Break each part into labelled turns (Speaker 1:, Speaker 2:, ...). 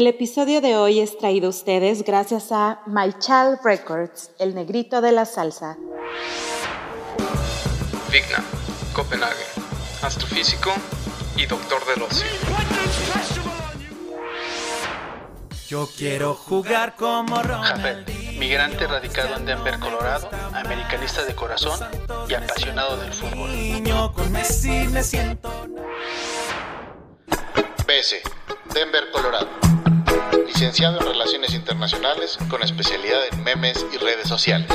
Speaker 1: El episodio de hoy es traído a ustedes gracias a My Child Records, el negrito de la salsa.
Speaker 2: Vigna, Copenhague, astrofísico y doctor del ocio.
Speaker 3: Yo quiero jugar como
Speaker 4: Jafet, migrante radicado en Denver, Colorado, americanista de corazón y apasionado del fútbol.
Speaker 3: Niño con Messi me siento.
Speaker 5: BS, Denver, Colorado. Licenciado en Relaciones Internacionales con especialidad en memes y redes sociales.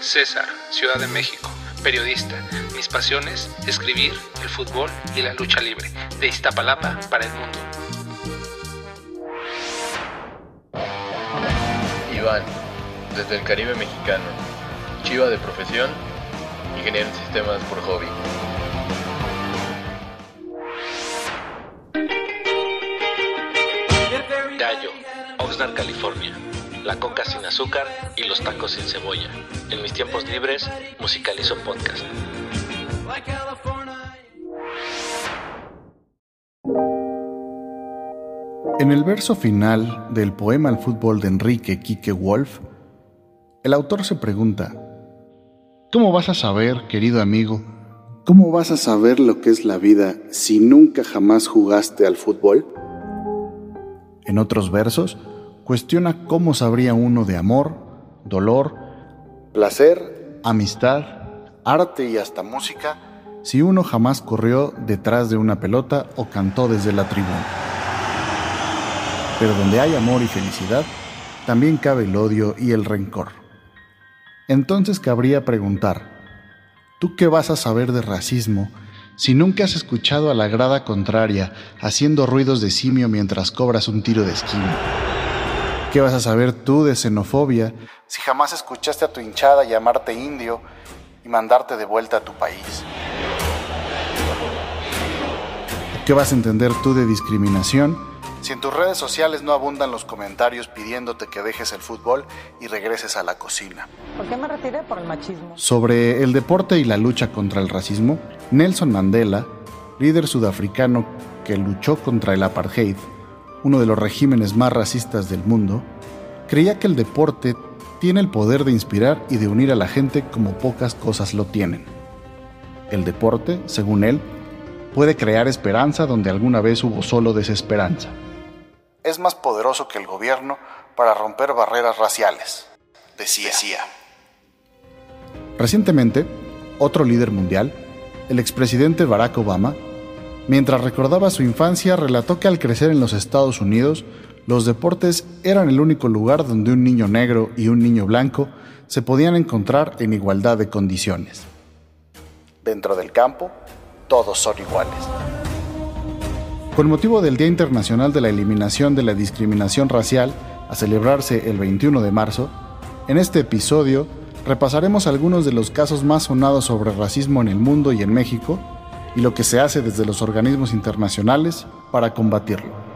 Speaker 2: César, Ciudad de México, periodista. Mis pasiones, escribir, el fútbol y la lucha libre. De Iztapalapa para el mundo.
Speaker 6: Iván, desde el Caribe mexicano, chiva de profesión, ingeniero en sistemas por hobby.
Speaker 4: California. La coca sin azúcar y los tacos sin cebolla. En mis tiempos libres, musicalizo podcast.
Speaker 7: En el verso final del poema El fútbol de Enrique Quique Wolf, el autor se pregunta, ¿Cómo vas a saber, querido amigo, cómo vas a saber lo que es la vida si nunca jamás jugaste al fútbol? En otros versos, cuestiona cómo sabría uno de amor, dolor, placer, amistad, arte y hasta música si uno jamás corrió detrás de una pelota o cantó desde la tribuna. Pero donde hay amor y felicidad, también cabe el odio y el rencor. Entonces cabría preguntar, ¿tú qué vas a saber de racismo si nunca has escuchado a la grada contraria haciendo ruidos de simio mientras cobras un tiro de esquina? ¿Qué vas a saber tú de xenofobia si jamás escuchaste a tu hinchada llamarte indio y mandarte de vuelta a tu país? ¿Qué vas a entender tú de discriminación si en tus redes sociales no abundan los comentarios pidiéndote que dejes el fútbol y regreses a la cocina?
Speaker 8: ¿Por qué me retiré? Por el machismo.
Speaker 7: Sobre el deporte y la lucha contra el racismo, Nelson Mandela, líder sudafricano que luchó contra el apartheid, uno de los regímenes más racistas del mundo, creía que el deporte tiene el poder de inspirar y de unir a la gente como pocas cosas lo tienen. El deporte, según él, puede crear esperanza donde alguna vez hubo solo desesperanza. Es más poderoso que el gobierno para romper barreras raciales, decía. Recientemente, otro líder mundial, el expresidente Barack Obama, mientras recordaba su infancia, relató que al crecer en los Estados Unidos, los deportes eran el único lugar donde un niño negro y un niño blanco se podían encontrar en igualdad de condiciones. Dentro del campo, todos son iguales. Con motivo del Día Internacional de la Eliminación de la Discriminación Racial, a celebrarse el 21 de marzo, en este episodio repasaremos algunos de los casos más sonados sobre racismo en el mundo y en México y lo que se hace desde los organismos internacionales para combatirlo.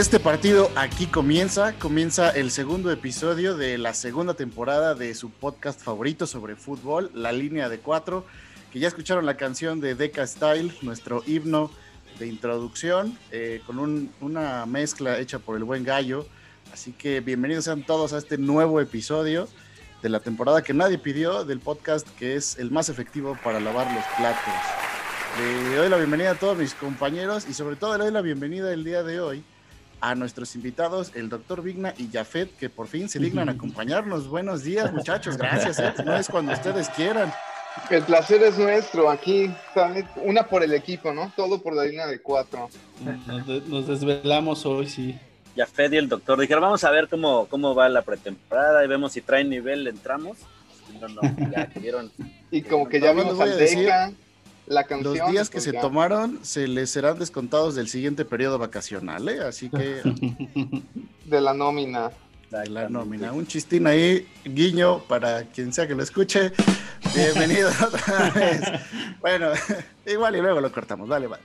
Speaker 7: Este partido aquí comienza, comienza el segundo episodio de la segunda temporada de su podcast favorito sobre fútbol, La Línea de Cuatro, que ya escucharon la canción de Deca Style, nuestro himno de introducción, eh, con un- una mezcla hecha por el buen gallo. Así que bienvenidos sean todos a este nuevo episodio de la temporada que nadie pidió, del podcast que es el más efectivo para lavar los platos. Le doy la bienvenida a todos mis compañeros y sobre todo le doy la bienvenida el día de hoy a nuestros invitados, el doctor Vigna y Jafet, que por fin se dignan a acompañarnos. Buenos días, muchachos, gracias. ¿eh? No es cuando ustedes quieran.
Speaker 9: El placer es nuestro aquí, una por el equipo, ¿no? Todo por la línea de cuatro.
Speaker 10: Nos, desvelamos hoy, sí.
Speaker 11: Jafet y el doctor dijeron, vamos a ver cómo, cómo va la pretemporada y vemos si traen nivel, entramos. No, no, ya vieron.
Speaker 9: y como que ya vimos a Deca
Speaker 7: los días que se tomaron se les serán descontados del siguiente periodo vacacional, ¿eh? Así que...
Speaker 9: de la nómina.
Speaker 7: De la nómina. Un chistín ahí, guiño, para quien sea que lo escuche. Bienvenido otra vez. Bueno, igual y luego lo cortamos, vale, vale.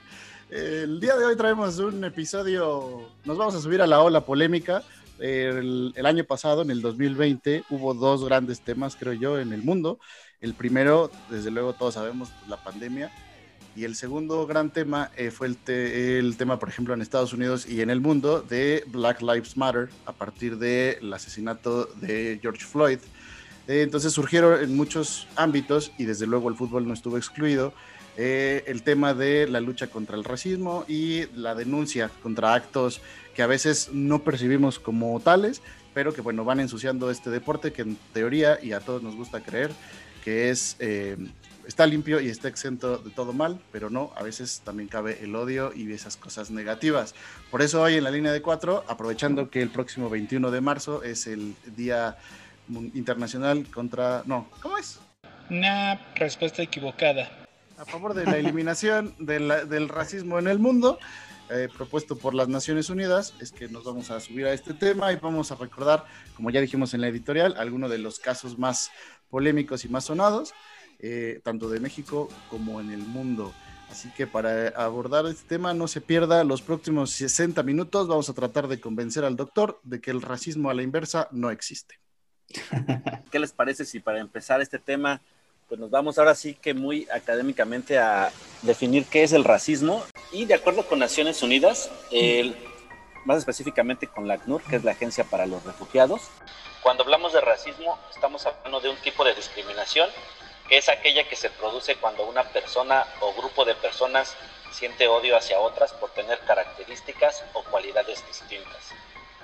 Speaker 7: El día de hoy traemos un episodio, nos vamos a subir a la ola polémica. El, el, año pasado, en el 2020, hubo dos grandes temas, creo yo, en el mundo. El primero, desde luego todos sabemos, la pandemia. Y el segundo gran tema eh, fue el, el, tema, por ejemplo, en Estados Unidos y en el mundo de Black Lives Matter a partir del asesinato de George Floyd. Eh, entonces surgieron en muchos ámbitos y desde luego el fútbol no estuvo excluido. Eh, el tema de la lucha contra el racismo y la denuncia contra actos que a veces no percibimos como tales, pero que bueno, van ensuciando este deporte que en teoría y a todos nos gusta creer que es, eh, está limpio y está exento de todo mal, pero no, a veces también cabe el odio y esas cosas negativas. Por eso hoy en la línea de cuatro, aprovechando que el próximo 21 de marzo es el Día Internacional contra... No, ¿cómo es?
Speaker 10: Una respuesta equivocada.
Speaker 7: A favor de la eliminación del racismo en el mundo. Eh, propuesto por las Naciones Unidas es que nos vamos a subir a este tema y vamos a recordar, como ya dijimos en la editorial, algunos de los casos más polémicos y más sonados, eh, tanto de México como en el mundo. Así que para abordar este tema no se pierda los próximos 60 minutos. Vamos a tratar de convencer al doctor de que el racismo a la inversa no existe.
Speaker 11: ¿Qué les parece si para empezar este tema, pues nos vamos ahora sí que muy académicamente a definir qué es el racismo? Y de acuerdo con Naciones Unidas, más específicamente con la ACNUR, que es la Agencia para los Refugiados, cuando hablamos de racismo, estamos hablando de un tipo de discriminación que es aquella que se produce cuando una persona o grupo de personas siente odio hacia otras por tener características o cualidades distintas,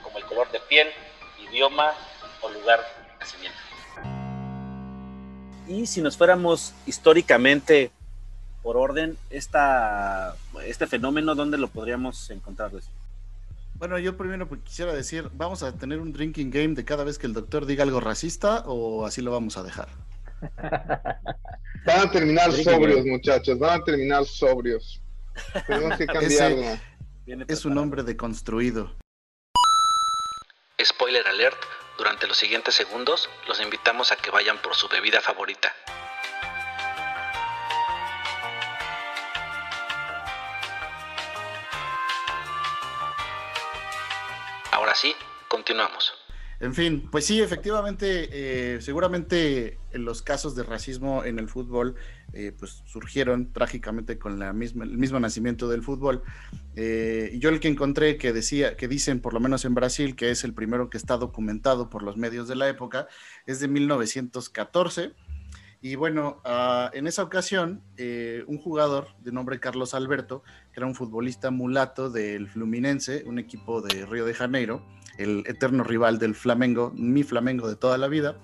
Speaker 11: como el color de piel, idioma o lugar de nacimiento. Y si nos fuéramos históricamente por orden, esta, este fenómeno, ¿dónde lo podríamos encontrar?
Speaker 7: Bueno, yo primero pues, quisiera decir, ¿vamos a tener un drinking game de cada vez que el doctor diga algo racista o así lo vamos a dejar?
Speaker 9: Van a terminar sobrios, muchachos, van a terminar sobrios. Tenemos que cambiarlo.
Speaker 7: es un hombre deconstruido.
Speaker 4: Spoiler alert, durante los siguientes segundos los invitamos a que vayan por su bebida favorita. Ahora sí, continuamos.
Speaker 7: En fin, pues sí, efectivamente, eh, seguramente los casos de racismo en el fútbol eh, pues surgieron trágicamente con la misma, el mismo nacimiento del fútbol. Eh, yo el que encontré que decía, que dicen por lo menos en Brasil, que es el primero que está documentado por los medios de la época, es de 1914 y bueno, ah, en esa ocasión, eh, un jugador de nombre Carlos Alberto, que era un futbolista mulato del Fluminense, un equipo de Río de Janeiro, el eterno rival del Flamengo, mi Flamengo de toda la vida.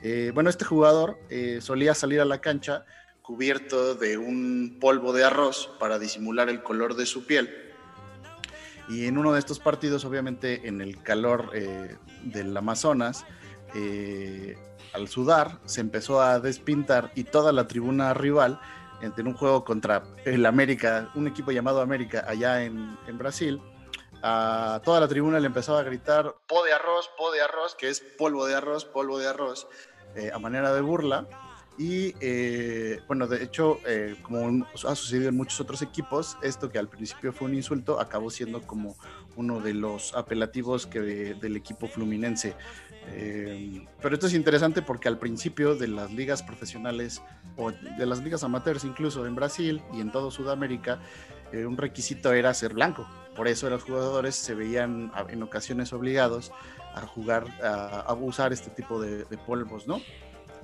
Speaker 7: Eh, bueno, este jugador eh, solía salir a la cancha cubierto de un polvo de arroz para disimular el color de su piel. Y en uno de estos partidos, obviamente en el calor del Amazonas, al sudar, se empezó a despintar y toda la tribuna rival, en un juego contra el América, un equipo llamado América allá en, Brasil, a toda la tribuna le empezaba a gritar po de arroz, po de arroz, que es polvo de arroz, polvo de arroz, eh, a manera de burla. Y eh, bueno, de hecho, eh, como ha sucedido en muchos otros equipos, esto que al principio fue un insulto acabó siendo como uno de los apelativos que del equipo fluminense. Eh, pero esto es interesante porque al principio de las ligas profesionales o de las ligas amateurs incluso en Brasil y en todo Sudamérica, un requisito era ser blanco. Por eso los jugadores se veían en ocasiones obligados a jugar, a, usar este tipo de, de polvos, ¿no?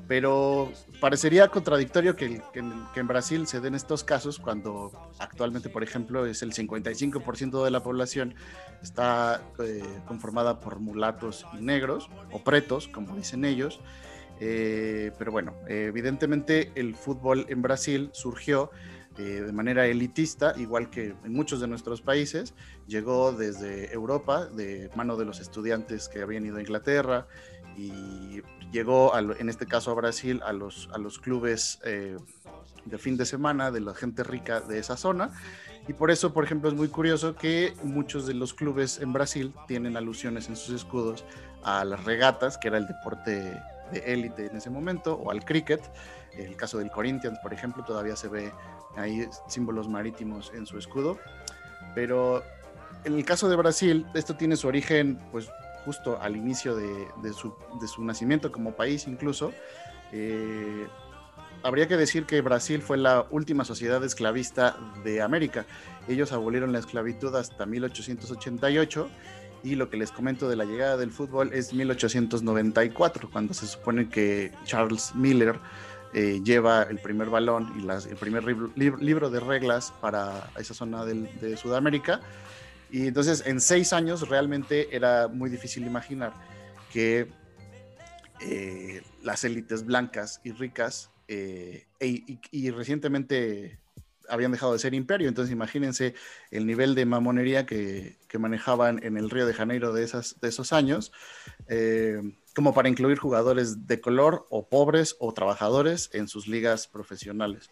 Speaker 7: Pero parecería contradictorio que, en Brasil se den estos casos cuando actualmente, por ejemplo, es el 55% de la población está eh, conformada por mulatos y negros, o pretos, como dicen ellos. Eh, pero bueno, evidentemente el fútbol en Brasil surgió eh, de manera elitista, igual que en muchos de nuestros países. Llegó desde Europa, de mano de los estudiantes que habían ido a Inglaterra, y llegó, en este caso a Brasil, a los, a los clubes eh, de fin de semana de la gente rica de esa zona. Y por eso, por ejemplo, es muy curioso que muchos de los clubes en Brasil tienen alusiones en sus escudos a las regatas, que era el deporte de élite en ese momento, o al cricket. El caso del Corinthians, por ejemplo, todavía se ve hay símbolos marítimos en su escudo. Pero en el caso de Brasil, esto tiene su origen, pues justo al inicio de, su, nacimiento como país incluso. Eh, habría que decir que Brasil fue la última sociedad esclavista de América. Ellos abolieron la esclavitud hasta 1888 y lo que les comento de la llegada del fútbol es 1894, cuando se supone que Charles Miller eh, lleva el primer balón y el primer libro de reglas para esa zona de Sudamérica. Y entonces en seis años realmente era muy difícil imaginar que eh, las élites blancas y ricas eh, e, y, recientemente habían dejado de ser imperio. Entonces imagínense el nivel de mamonería que, manejaban en el Río de Janeiro de, esas, de esos años como para incluir jugadores de color o pobres o trabajadores en sus ligas profesionales.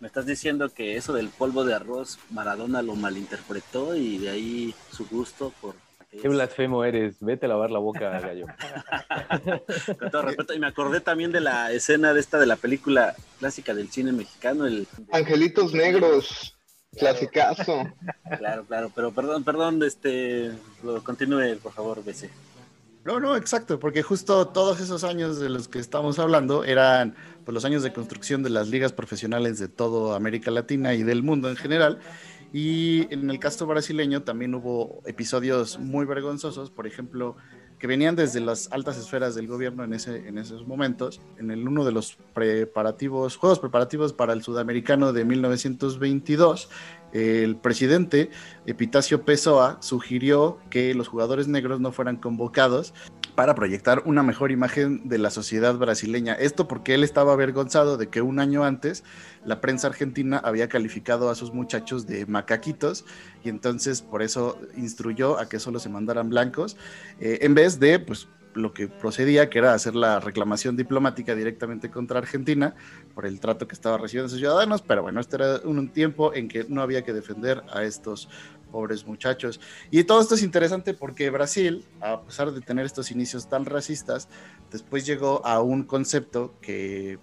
Speaker 11: Me estás diciendo que eso del polvo de arroz Maradona lo malinterpretó y de ahí su gusto por...
Speaker 12: Qué blasfemo eres, vete a lavar la boca, gallo.
Speaker 11: Con todo respeto, y me acordé también de la escena de esta de la película clásica del cine mexicano, el...
Speaker 9: Angelitos Negros. Clasicazo.
Speaker 11: Claro, claro, pero perdón, perdón, este, continúe, por favor, BC.
Speaker 7: No, no, exacto, porque justo todos esos años de los que estamos hablando eran pues, los años de construcción de las ligas profesionales de toda América Latina y del mundo en general. Y en el caso brasileño también hubo episodios muy vergonzosos, por ejemplo, que venían desde las altas esferas del gobierno en, ese, en esos momentos. En el, uno de los preparativos, Juegos Preparativos para el Sudamericano de 1922, el presidente Epitacio Pessoa sugirió que los jugadores negros no fueran convocados para proyectar una mejor imagen de la sociedad brasileña. Esto porque él estaba avergonzado de que un año antes la prensa argentina había calificado a sus muchachos de macaquitos y entonces por eso instruyó a que solo se mandaran blancos eh, en vez de pues lo que procedía, que era hacer la reclamación diplomática directamente contra Argentina por el trato que estaba recibiendo sus ciudadanos, pero bueno, este era un tiempo en que no había que defender a estos pobres muchachos. Y todo esto es interesante porque Brasil, a pesar de tener estos inicios tan racistas, después llegó a un concepto que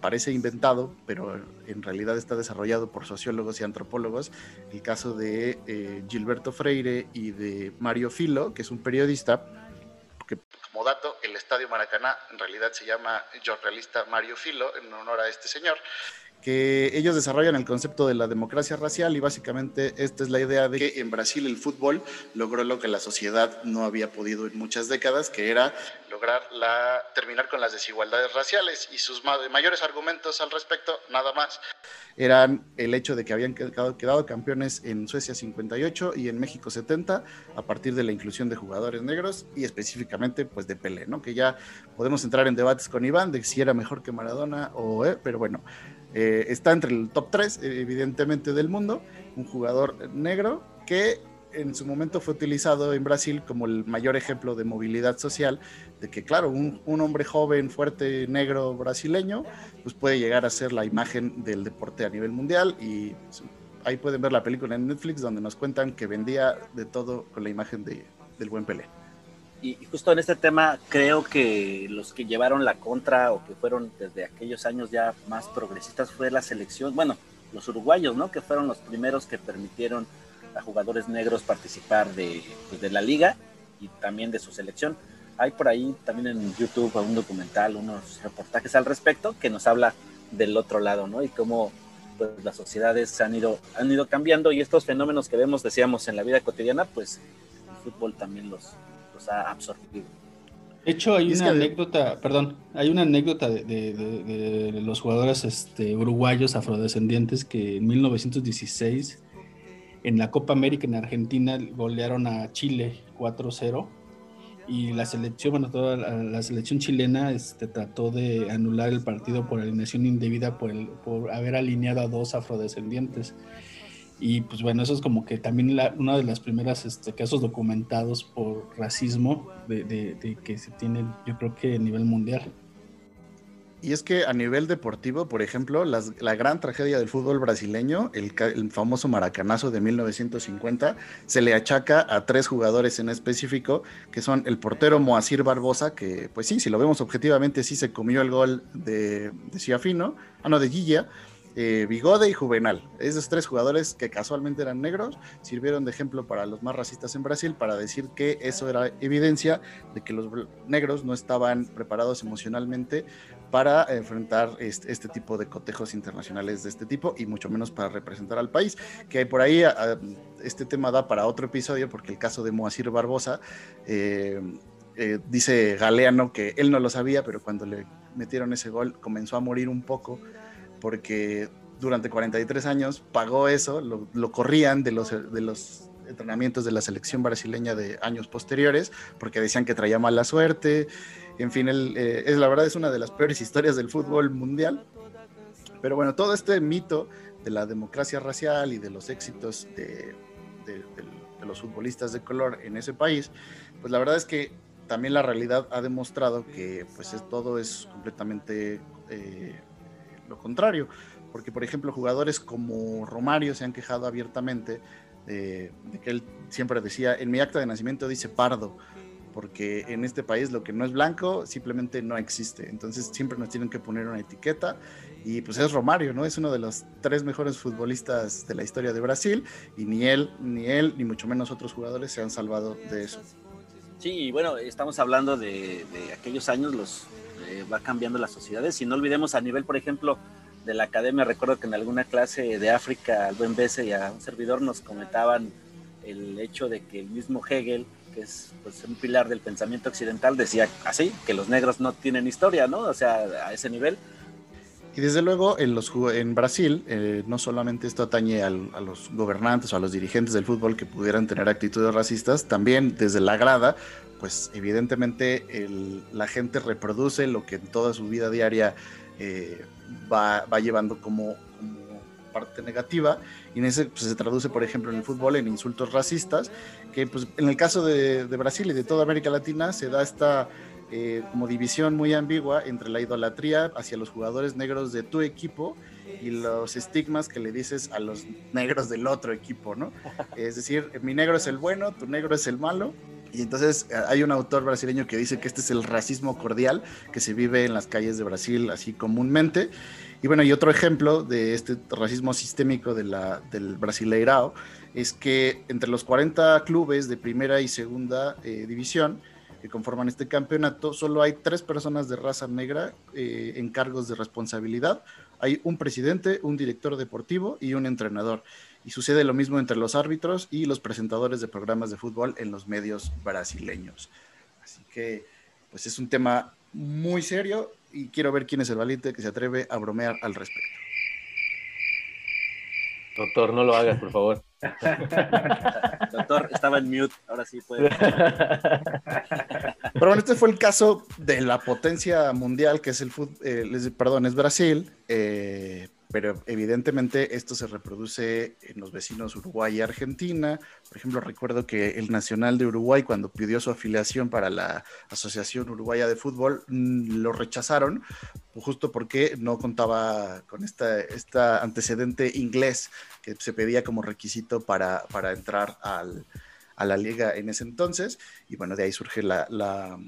Speaker 7: parece inventado, pero en realidad está desarrollado por sociólogos y antropólogos, el caso de eh, Gilberto Freire y de Mario Filo, que es un periodista como dato, el Estadio Maracaná en realidad se llama Realista Mario Filo, en honor a este señor, que ellos desarrollan el concepto de la democracia racial y básicamente esta es la idea de que en Brasil el fútbol logró lo que la sociedad no había podido en muchas décadas, que era lograr la, terminar con las desigualdades raciales y sus mayores argumentos al respecto, nada más, eran el hecho de que habían quedado, campeones en Suecia 58 y en México 70 a partir de la inclusión de jugadores negros y específicamente pues de Pelé, ¿no? Que ya podemos entrar en debates con Iván de si era mejor que Maradona o, eh, pero bueno, eh, está entre el top 3 evidentemente del mundo, un jugador negro que en su momento fue utilizado en Brasil como el mayor ejemplo de movilidad social, de que claro, un, hombre joven, fuerte, negro, brasileño, pues puede llegar a ser la imagen del deporte a nivel mundial y pues, ahí pueden ver la película en Netflix donde nos cuentan que vendía de todo con la imagen de, del buen Pelé.
Speaker 11: Y justo en este tema creo que los que llevaron la contra o que fueron desde aquellos años ya más progresistas fue la selección, bueno, los uruguayos, ¿no? Que fueron los primeros que permitieron a jugadores negros participar de, pues, de la liga y también de su selección. Hay por ahí también en YouTube un documental, unos reportajes al respecto que nos habla del otro lado, ¿no? Y cómo pues, las sociedades han ido, han ido cambiando y estos fenómenos que vemos, decíamos, en la vida cotidiana, pues el fútbol también los, los ha absorbido.
Speaker 10: De hecho, hay una anécdota, perdón, hay una anécdota de, los jugadores este, uruguayos afrodescendientes que en 1916 en la Copa América en Argentina golearon a Chile 4-0 y la selección, bueno, toda la, selección chilena este, trató de anular el partido por alineación indebida por, por haber alineado a dos afrodescendientes. Y pues bueno, eso es como que también una de las primeras este, casos documentados por racismo de, que se tiene, yo creo que a nivel mundial.
Speaker 7: Y es que a nivel deportivo, por ejemplo, la gran tragedia del fútbol brasileño, el, el, famoso maracanazo de 1950, se le achaca a tres jugadores en específico, que son el portero Moacir Barbosa, que pues sí, si lo vemos objetivamente, sí se comió el gol de, de Ciafino, ah no, de Guilla, eh, Bigode y Juvenal. Esos tres jugadores que casualmente eran negros sirvieron de ejemplo para los más racistas en Brasil para decir que eso era evidencia de que los negros no estaban preparados emocionalmente para enfrentar este, tipo de cotejos internacionales de este tipo y mucho menos para representar al país. Que por ahí este tema da para otro episodio porque el caso de Moacir Barbosa, eh, eh, dice Galeano que él no lo sabía, pero cuando le metieron ese gol comenzó a morir un poco porque durante 43 años pagó eso, lo, corrían de los, entrenamientos de la selección brasileña de años posteriores, porque decían que traía mala suerte. En fin, eh, es, la verdad es una de las peores historias del fútbol mundial. Pero bueno, todo este mito de la democracia racial y de los éxitos de, los futbolistas de color en ese país, pues la verdad es que también la realidad ha demostrado que pues todo es completamente eh, lo contrario, porque por ejemplo jugadores como Romario se han quejado abiertamente de, que él siempre decía, en mi acta de nacimiento dice pardo, porque en este país lo que no es blanco simplemente no existe. Entonces siempre nos tienen que poner una etiqueta y pues es Romario, ¿no? Es uno de los tres mejores futbolistas de la historia de Brasil y ni él, ni él, ni mucho menos otros jugadores se han salvado de eso.
Speaker 11: Sí, bueno, estamos hablando de, aquellos años, los eh, va cambiando las sociedades. Y no olvidemos a nivel, por ejemplo, de la academia, recuerdo que en alguna clase de África, al buen Bese y a un servidor nos comentaban el hecho de que el mismo Hegel, que es pues, un pilar del pensamiento occidental, decía así, que los negros no tienen historia, ¿no? O sea, a ese nivel.
Speaker 7: Y desde luego en, los, en Brasil, eh, no solamente esto atañe a los gobernantes o a los dirigentes del fútbol que pudieran tener actitudes racistas, también desde la grada pues evidentemente la gente reproduce lo que en toda su vida diaria eh, va, llevando como, parte negativa. Y en ese pues, se traduce por ejemplo en el fútbol en insultos racistas que pues en el caso de, Brasil y de toda América Latina se da esta eh, como división muy ambigua entre la idolatría hacia los jugadores negros de tu equipo y los estigmas que le dices a los negros del otro equipo, ¿no? Es decir, mi negro es el bueno, tu negro es el malo, y entonces eh, hay un autor brasileño que dice que este es el racismo cordial que se vive en las calles de Brasil así comúnmente. Y bueno, y otro ejemplo de este racismo sistémico del Brasileirao es que entre los 40 clubes de primera y segunda eh, división que conforman este campeonato, solo hay tres personas de raza negra eh, en cargos de responsabilidad. Hay un presidente, un director deportivo y un entrenador. Y sucede lo mismo entre los árbitros y los presentadores de programas de fútbol en los medios brasileños. Así que, pues es un tema muy serio y quiero ver quién es el valiente que se atreve a bromear al respecto.
Speaker 12: Doctor, no lo hagas, por favor.
Speaker 11: Doctor, estaba en mute, ahora sí puede.
Speaker 7: Pero bueno, este fue el caso de la potencia mundial que es el fútbol, eh, perdón, es Brasil. Eh, pero evidentemente esto se reproduce en los vecinos Uruguay y Argentina. Por ejemplo, recuerdo que el Nacional de Uruguay, cuando pidió su afiliación para la Asociación Uruguaya de Fútbol, mm, lo rechazaron justo porque no contaba con esta, esta antecedente inglés que se pedía como requisito para, para entrar al, a la liga en ese entonces. Y bueno, de ahí surge la, la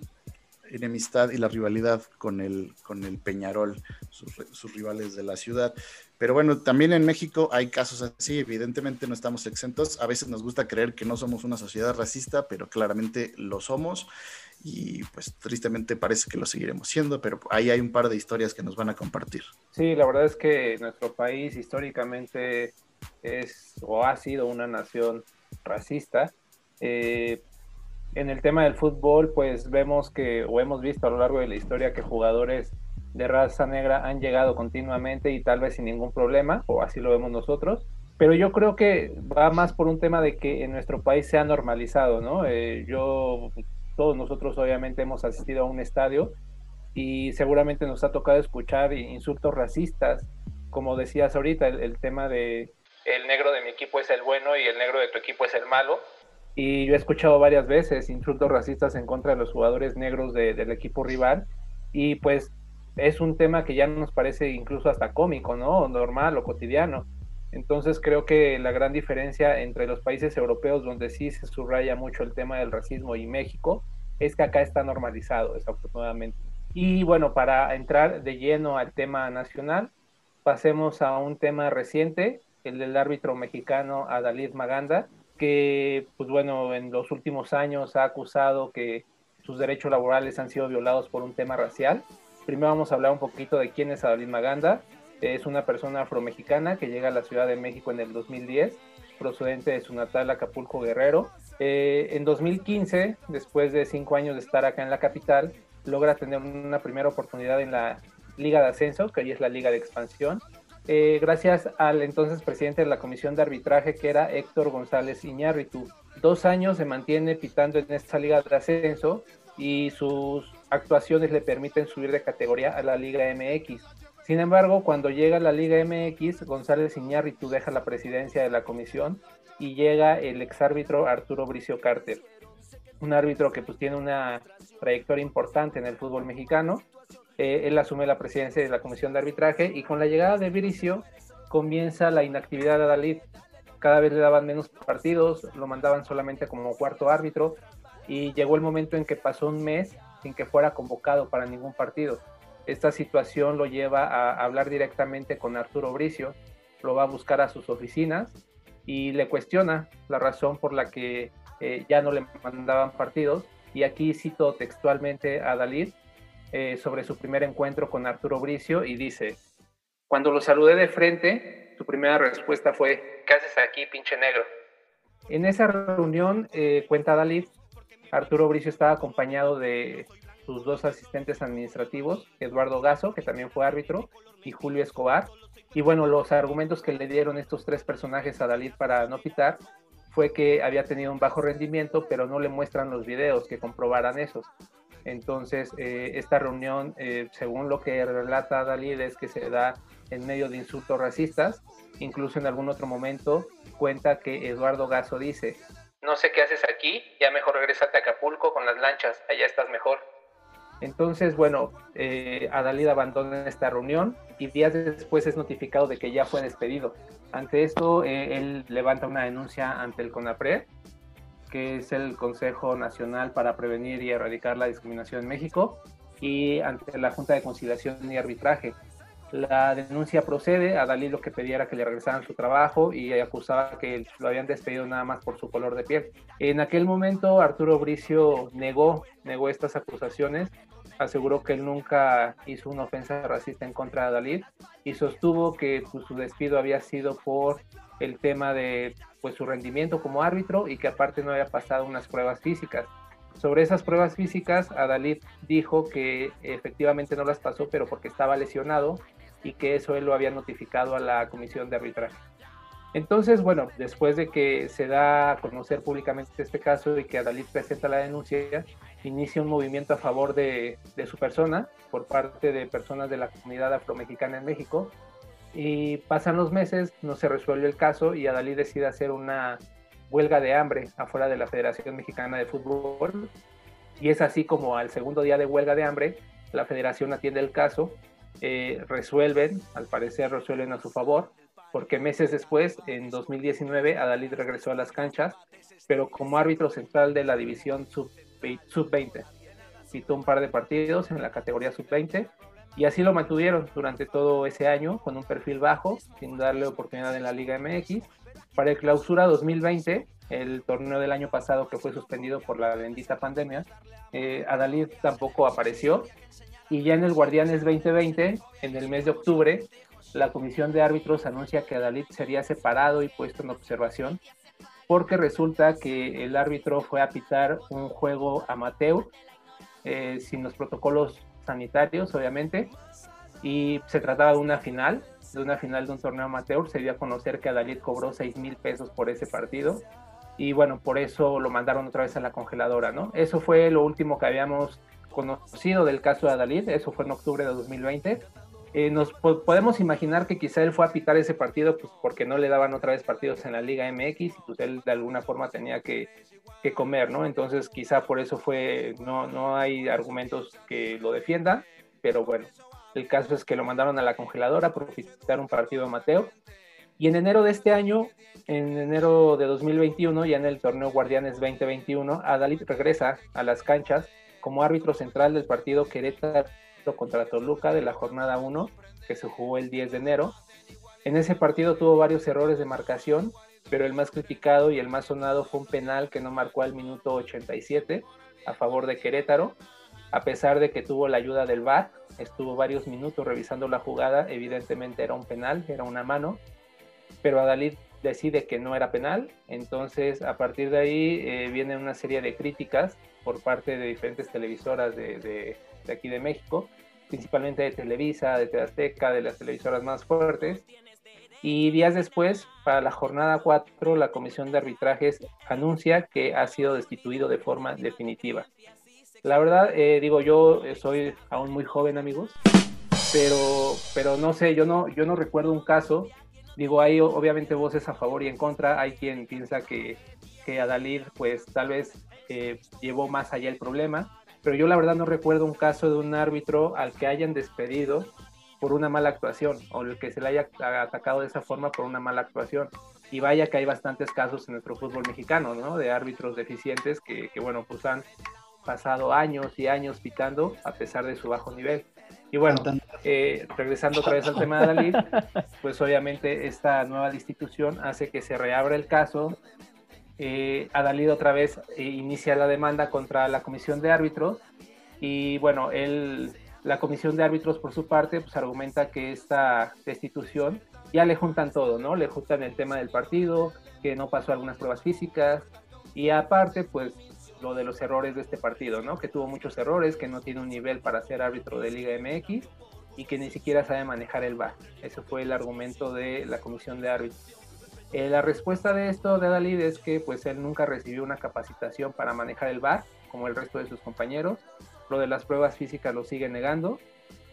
Speaker 7: enemistad y la rivalidad con el, con el Peñarol, sus, rivales de la ciudad. Pero bueno, también en México hay casos así, evidentemente no estamos exentos. A veces nos gusta creer que no somos una sociedad racista, pero claramente lo somos y pues tristemente parece que lo seguiremos siendo, pero ahí hay un par de historias que nos van a compartir.
Speaker 13: Sí, la verdad es que nuestro país históricamente es o ha sido una nación racista. Eh, en el tema del fútbol, pues vemos que, o hemos visto a lo largo de la historia que jugadores de raza negra han llegado continuamente y tal vez sin ningún problema, o así lo vemos nosotros. Pero yo creo que va más por un tema de que en nuestro país se ha normalizado, ¿no? Eh, yo, todos nosotros obviamente hemos asistido a un estadio y seguramente nos ha tocado escuchar insultos racistas, como decías ahorita, el tema de el negro de mi equipo es el bueno y el negro de tu equipo es el malo y yo he escuchado varias veces insultos racistas en contra de los jugadores negros del equipo rival y pues es un tema que ya nos parece incluso hasta cómico, ¿no? Normal o cotidiano. Entonces creo que la gran diferencia entre los países europeos donde sí se subraya mucho el tema del racismo y México es que acá está normalizado, desafortunadamente. Y bueno, para entrar de lleno al tema nacional, pasemos a un tema reciente, el del árbitro mexicano Adalid Maganda, que, pues bueno, en los últimos años ha acusado que sus derechos laborales han sido violados por un tema racial. Primero vamos a hablar un poquito de quién es Adalid Maganda. Es una persona afromexicana que llega a la Ciudad de México en el 2010, procedente de su natal Acapulco Guerrero. Eh, en 2015, después de cinco años de estar acá en la capital, logra tener una primera oportunidad en la Liga de Ascenso, que hoy es la Liga de Expansión, eh, gracias al entonces presidente de la Comisión de Arbitraje, que era Héctor González Iñárritu. Dos años se mantiene pitando en esta liga de ascenso y sus actuaciones le permiten subir de categoría a la Liga MX. Sin embargo, cuando llega la Liga MX, González Iñárritu deja la presidencia de la comisión y llega el exárbitro Arturo Bricio Carter, un árbitro que pues tiene una trayectoria importante en el fútbol mexicano eh, él asume la presidencia de la comisión de arbitraje y con la llegada de Viricio comienza la inactividad de Dalí. Cada vez le daban menos partidos, lo mandaban solamente como cuarto árbitro y llegó el momento en que pasó un mes sin que fuera convocado para ningún partido. Esta situación lo lleva a hablar directamente con Arturo Bricio, lo va a buscar a sus oficinas y le cuestiona la razón por la que eh, ya no le mandaban partidos. Y aquí cito textualmente a Dalí, eh, sobre su primer encuentro con Arturo Bricio y dice, cuando lo saludé de frente, su primera respuesta fue, ¿qué haces aquí, pinche negro? En esa reunión, eh, cuenta Dalí, Arturo Bricio estaba acompañado de sus dos asistentes administrativos, Eduardo Gaso, que también fue árbitro, y Julio Escobar. Y bueno, los argumentos que le dieron estos tres personajes a Dalí para no pitar fue que había tenido un bajo rendimiento, pero no le muestran los videos que comprobaran esos. Entonces, eh, esta reunión, eh, según lo que relata Dalí, es que se da en medio de insultos racistas. Incluso en algún otro momento cuenta que Eduardo Gaso dice, no sé qué haces aquí, ya mejor regresate a Acapulco con las lanchas, allá estás mejor. Entonces, bueno, eh, Adalid abandona esta reunión y días después es notificado de que ya fue despedido. Ante esto, eh, él levanta una denuncia ante el CONAPRED que es el Consejo Nacional para Prevenir y Erradicar la Discriminación en México, y ante la Junta de Conciliación y Arbitraje. La denuncia procede, a Dalí lo que pedía que le regresaran su trabajo y acusaba que lo habían despedido nada más por su color de piel. En aquel momento Arturo Bricio negó, negó estas acusaciones, aseguró que él nunca hizo una ofensa racista en contra de Dalí y sostuvo que pues, su despido había sido por el tema de pues, su rendimiento como árbitro y que aparte no había pasado unas pruebas físicas. Sobre esas pruebas físicas, Adalid dijo que efectivamente no las pasó, pero porque estaba lesionado y que eso él lo había notificado a la comisión de arbitraje. Entonces, bueno, después de que se da a conocer públicamente este caso y que Adalid presenta la denuncia, inicia un movimiento a favor de, de su persona por parte de personas de la comunidad afromexicana en México y pasan los meses, no se resuelve el caso y Adalí decide hacer una huelga de hambre afuera de la Federación Mexicana de Fútbol. Y es así como al segundo día de huelga de hambre, la federación atiende el caso, eh, resuelven, al parecer resuelven a su favor, porque meses después, en 2019, Adalid regresó a las canchas, pero como árbitro central de la división sub-20. Pitó un par de partidos en la categoría sub-20 y así lo mantuvieron durante todo ese año con un perfil bajo, sin darle oportunidad en la Liga MX. Para el clausura 2020, el torneo del año pasado que fue suspendido por la bendita pandemia, eh, Adalid tampoco apareció. Y ya en el Guardianes 2020, en el mes de octubre, la comisión de árbitros anuncia que Adalid sería separado y puesto en observación. porque resulta que el árbitro fue a pitar un juego amateur, eh, sin los protocolos sanitarios, obviamente, y se trataba de una final, de una final de un torneo amateur. Se dio a conocer que Adalid cobró 6 mil pesos por ese partido, y bueno, por eso lo mandaron otra vez a la congeladora, ¿no? Eso fue lo último que habíamos conocido del caso de Adalid, eso fue en octubre de 2020 eh, nos podemos imaginar que quizá él fue a pitar ese partido pues, porque no le daban otra vez partidos en la Liga MX y pues él de alguna forma tenía que, comer, ¿no? Entonces quizá por eso fue, no, no hay argumentos que lo defiendan, pero bueno, el caso es que lo mandaron a la congeladora por pitar un partido Mateo. Y en enero de este año, en enero de 2021, ya en el torneo Guardianes 2021, Adalid regresa a las canchas como árbitro central del partido Querétaro contra Toluca de la jornada 1, que se jugó el 10 de enero. En ese partido tuvo varios errores de marcación, pero el más criticado y el más sonado fue un penal que no marcó al minuto 87 a favor de Querétaro, a pesar de que tuvo la ayuda del VAR, estuvo varios minutos revisando la jugada, evidentemente era un penal, era una mano, pero Adalid decide que no era penal, entonces a partir de ahí eh, viene una serie de críticas por parte de diferentes televisoras de, de aquí de México, principalmente de Televisa, de Azteca, de las televisoras más fuertes. Y días después, para la jornada 4, la Comisión de Arbitrajes anuncia que ha sido destituido de forma definitiva. La verdad, eh, digo, yo soy aún muy joven, amigos, pero, pero no sé, yo no, yo no recuerdo un caso. Digo, hay obviamente voces a favor y en contra. Hay quien piensa que, que Adalid, pues tal vez eh, llevó más allá el problema pero yo la verdad no recuerdo un caso de un árbitro al que hayan despedido por una mala actuación o el que se le haya atacado de esa forma por una mala actuación. Y vaya que hay bastantes casos en nuestro fútbol mexicano, ¿no? De árbitros deficientes que, bueno, pues han pasado años y años pitando a pesar de su bajo nivel. Y bueno, eh, regresando otra vez al tema de Dalí, pues obviamente esta nueva institución hace que se reabra el caso, eh, Adalid otra vez eh, inicia la demanda contra la comisión de árbitros y bueno, él, la comisión de árbitros por su parte pues argumenta que esta destitución ya le juntan todo, ¿no? Le juntan el tema del partido, que no pasó algunas pruebas físicas y aparte pues lo de los errores de este partido, ¿no? Que tuvo muchos errores, que no tiene un nivel para ser árbitro de Liga MX y que ni siquiera sabe manejar el VAR. Ese fue el argumento de la comisión de árbitros. Eh, la respuesta de esto de Dalí es que pues él nunca recibió una capacitación para manejar el bar como el resto de sus compañeros. Lo de las pruebas físicas lo sigue negando.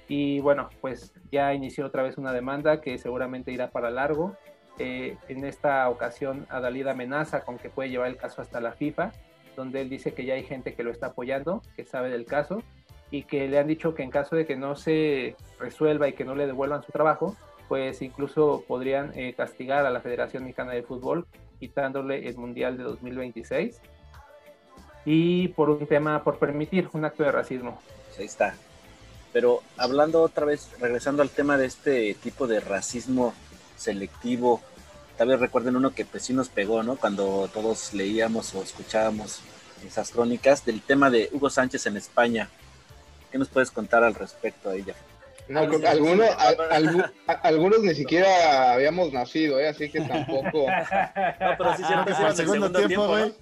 Speaker 13: Y bueno, pues ya inició otra vez una demanda que seguramente irá para largo. Eh, en esta ocasión Adalid amenaza con que puede llevar el caso hasta la FIFA, donde él dice que ya hay gente que lo está apoyando, que sabe del caso y que le han dicho que en caso de que no se resuelva y que no le devuelvan su trabajo, pues incluso podrían eh, castigar a la Federación Mexicana de Fútbol quitándole el Mundial de 2026 y por un tema, por permitir un acto de racismo.
Speaker 11: Ahí está. Pero hablando otra vez, regresando al tema de este tipo de racismo selectivo, tal vez recuerden uno que pues sí nos pegó, ¿no? Cuando todos leíamos o escuchábamos esas crónicas del tema de Hugo Sánchez en España. ¿Qué nos puedes contar al respecto a ella?
Speaker 9: No, algunos, algunos ni siquiera habíamos nacido, ¿eh? así que tampoco.
Speaker 11: No, pero sí el segundo tiempo, güey.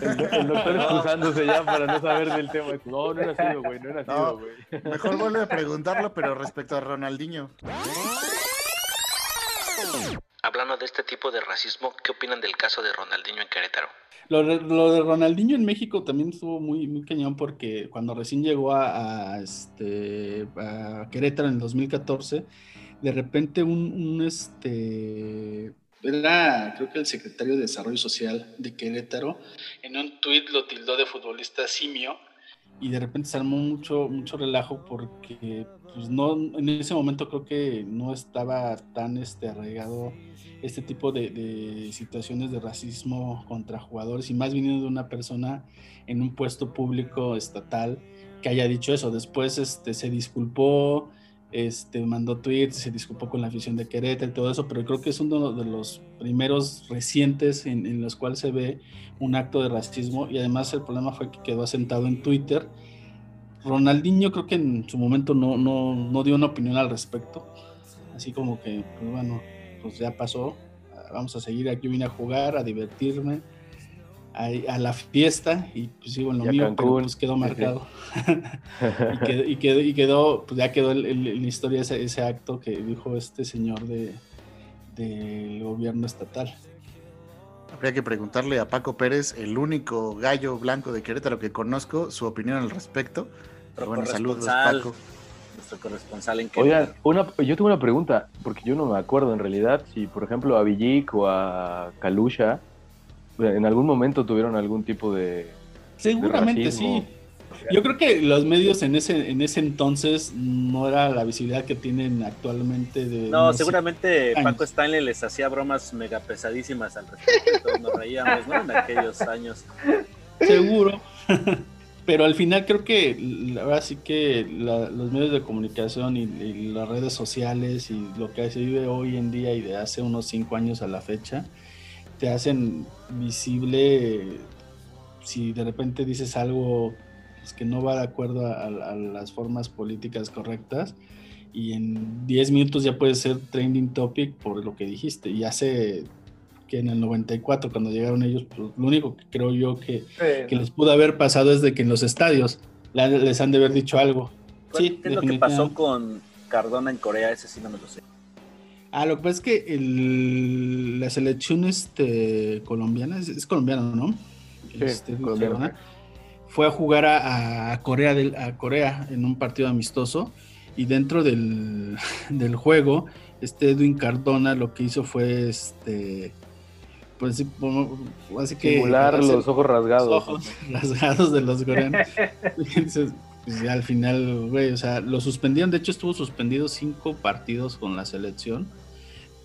Speaker 12: El, doctor excusándose ya para no saber del tema. No, no era nacido, güey, no era nacido, güey.
Speaker 7: mejor vuelve a preguntarlo, pero respecto a Ronaldinho.
Speaker 4: Hablando de este tipo de racismo, ¿qué opinan del caso de Ronaldinho en Querétaro?
Speaker 10: Lo lo de Ronaldinho en México también estuvo muy, muy cañón porque cuando recién llegó a, este, a Querétaro en el 2014, de repente un, un, este, era creo que el secretario de Desarrollo Social de Querétaro, en un tuit lo tildó de futbolista simio y de repente se armó mucho, mucho relajo porque pues no, en ese momento creo que no estaba tan este, arraigado este tipo de, situaciones de racismo contra jugadores y más viniendo de una persona en un puesto público estatal que haya dicho eso. Después este, se disculpó, este, mandó tweets, se disculpó con la afición de Querétaro y todo eso, pero creo que es uno de los primeros recientes en, en los cuales se ve un acto de racismo y además el problema fue que quedó asentado en Twitter. Ronaldinho creo que en su momento no, no, no dio una opinión al respecto, así como que, pues bueno, pues ya pasó, vamos a seguir aquí, vine a jugar, a divertirme, a, la fiesta y pues sigo en lo mío, pero pues quedó marcado. y, quedó, y, quedó, pues ya quedó en la historia ese, acto que dijo este señor de, del gobierno estatal.
Speaker 7: Habría que preguntarle a Paco Pérez, el único gallo blanco de Querétaro que conozco, su opinión al respecto. Pero bueno, saludos, Paco.
Speaker 11: Nuestro corresponsal en
Speaker 12: Querétaro. Oigan, yo tengo una pregunta, porque yo no me acuerdo en realidad si, por ejemplo, a Villic o a Kalusha en algún momento tuvieron algún tipo de.
Speaker 10: Seguramente sí. Yo creo que los medios en ese en ese entonces no era la visibilidad que tienen actualmente. De
Speaker 11: no, seguramente Paco Stanley les hacía bromas mega pesadísimas al respecto. Todos nos reíamos, ¿no? En aquellos años.
Speaker 10: Seguro. Pero al final creo que ahora sí que los medios de comunicación y, y, las redes sociales y lo que se vive hoy en día y de hace unos cinco años a la fecha, te hacen visible si de repente dices algo pues, que no va de acuerdo a, las formas políticas correctas y en 10 minutos ya puede ser trending topic por lo que dijiste. Y hace que en el 94, cuando llegaron ellos, pues, lo único que creo yo que, les pudo haber pasado es de que en los estadios les han de haber dicho algo.
Speaker 11: ¿Qué es lo que pasó con Cardona en Corea? Ese sí no me lo sé.
Speaker 10: Ah, lo que pasa es que la selección este, colombiana, es, colombiana, ¿no? Este, fue a jugar a, Corea del, a Corea en un partido amistoso y dentro del, juego, este Edwin Cardona lo que hizo fue este pues así que
Speaker 12: simular los ojos rasgados.
Speaker 10: Los ojos rasgados de los coreanos. Entonces, pues al final, güey, o sea, lo suspendieron. De hecho, estuvo suspendido cinco partidos con la selección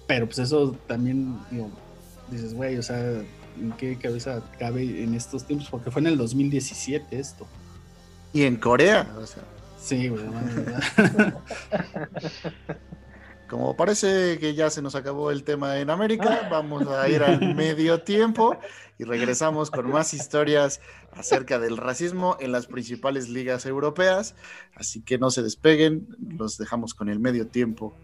Speaker 10: pero pues eso también, digo, dices, güey, o sea, ¿en qué cabeza cabe en estos tiempos? Porque fue en el 2017 esto.
Speaker 7: Y en Corea, o sea.
Speaker 10: Sí, güey.
Speaker 7: Como parece que ya se nos acabó el tema en América, vamos a ir al medio tiempo y regresamos con más historias acerca del racismo en las principales ligas europeas. Así que no se despeguen, los dejamos con el medio tiempo.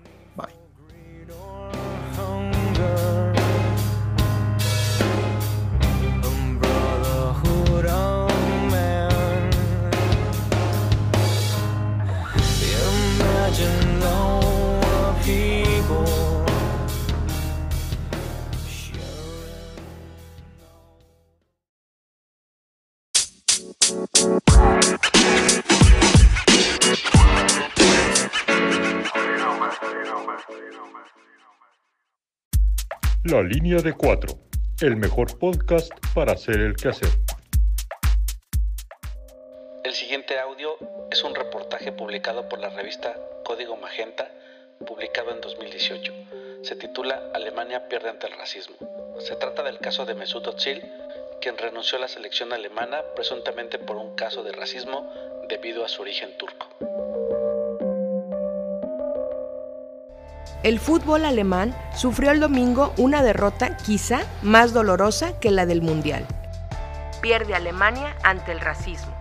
Speaker 14: La línea de cuatro, el mejor podcast para hacer el quehacer.
Speaker 4: El siguiente audio es un reportaje publicado por la revista Código Magenta, publicado en 2018. Se titula Alemania pierde ante el racismo. Se trata del caso de Mesut Özil, quien renunció a la selección alemana presuntamente por un caso de racismo debido a su origen turco.
Speaker 1: El fútbol alemán sufrió el domingo una derrota quizá más dolorosa que la del Mundial. Pierde Alemania ante el racismo.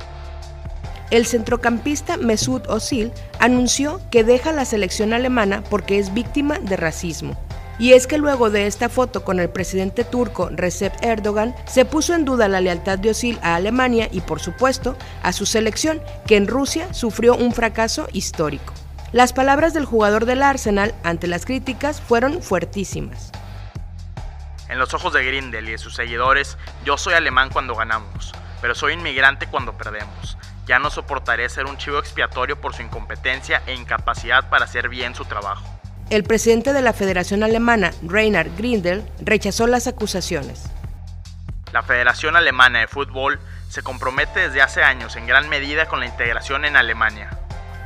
Speaker 1: El centrocampista Mesut Özil anunció que deja la selección alemana porque es víctima de racismo. Y es que luego de esta foto con el presidente turco Recep Erdogan, se puso en duda la lealtad de Özil a Alemania y por supuesto a su selección, que en Rusia sufrió un fracaso histórico. Las palabras del jugador del Arsenal ante las críticas fueron fuertísimas.
Speaker 15: En los ojos de Grindel y de sus seguidores, yo soy alemán cuando ganamos, pero soy inmigrante cuando perdemos. Ya no soportaré ser un chivo expiatorio por su incompetencia e incapacidad para hacer bien su trabajo.
Speaker 1: El presidente de la Federación Alemana, Reinhard Grindel, rechazó las acusaciones.
Speaker 15: La Federación Alemana de Fútbol se compromete desde hace años en gran medida con la integración en Alemania.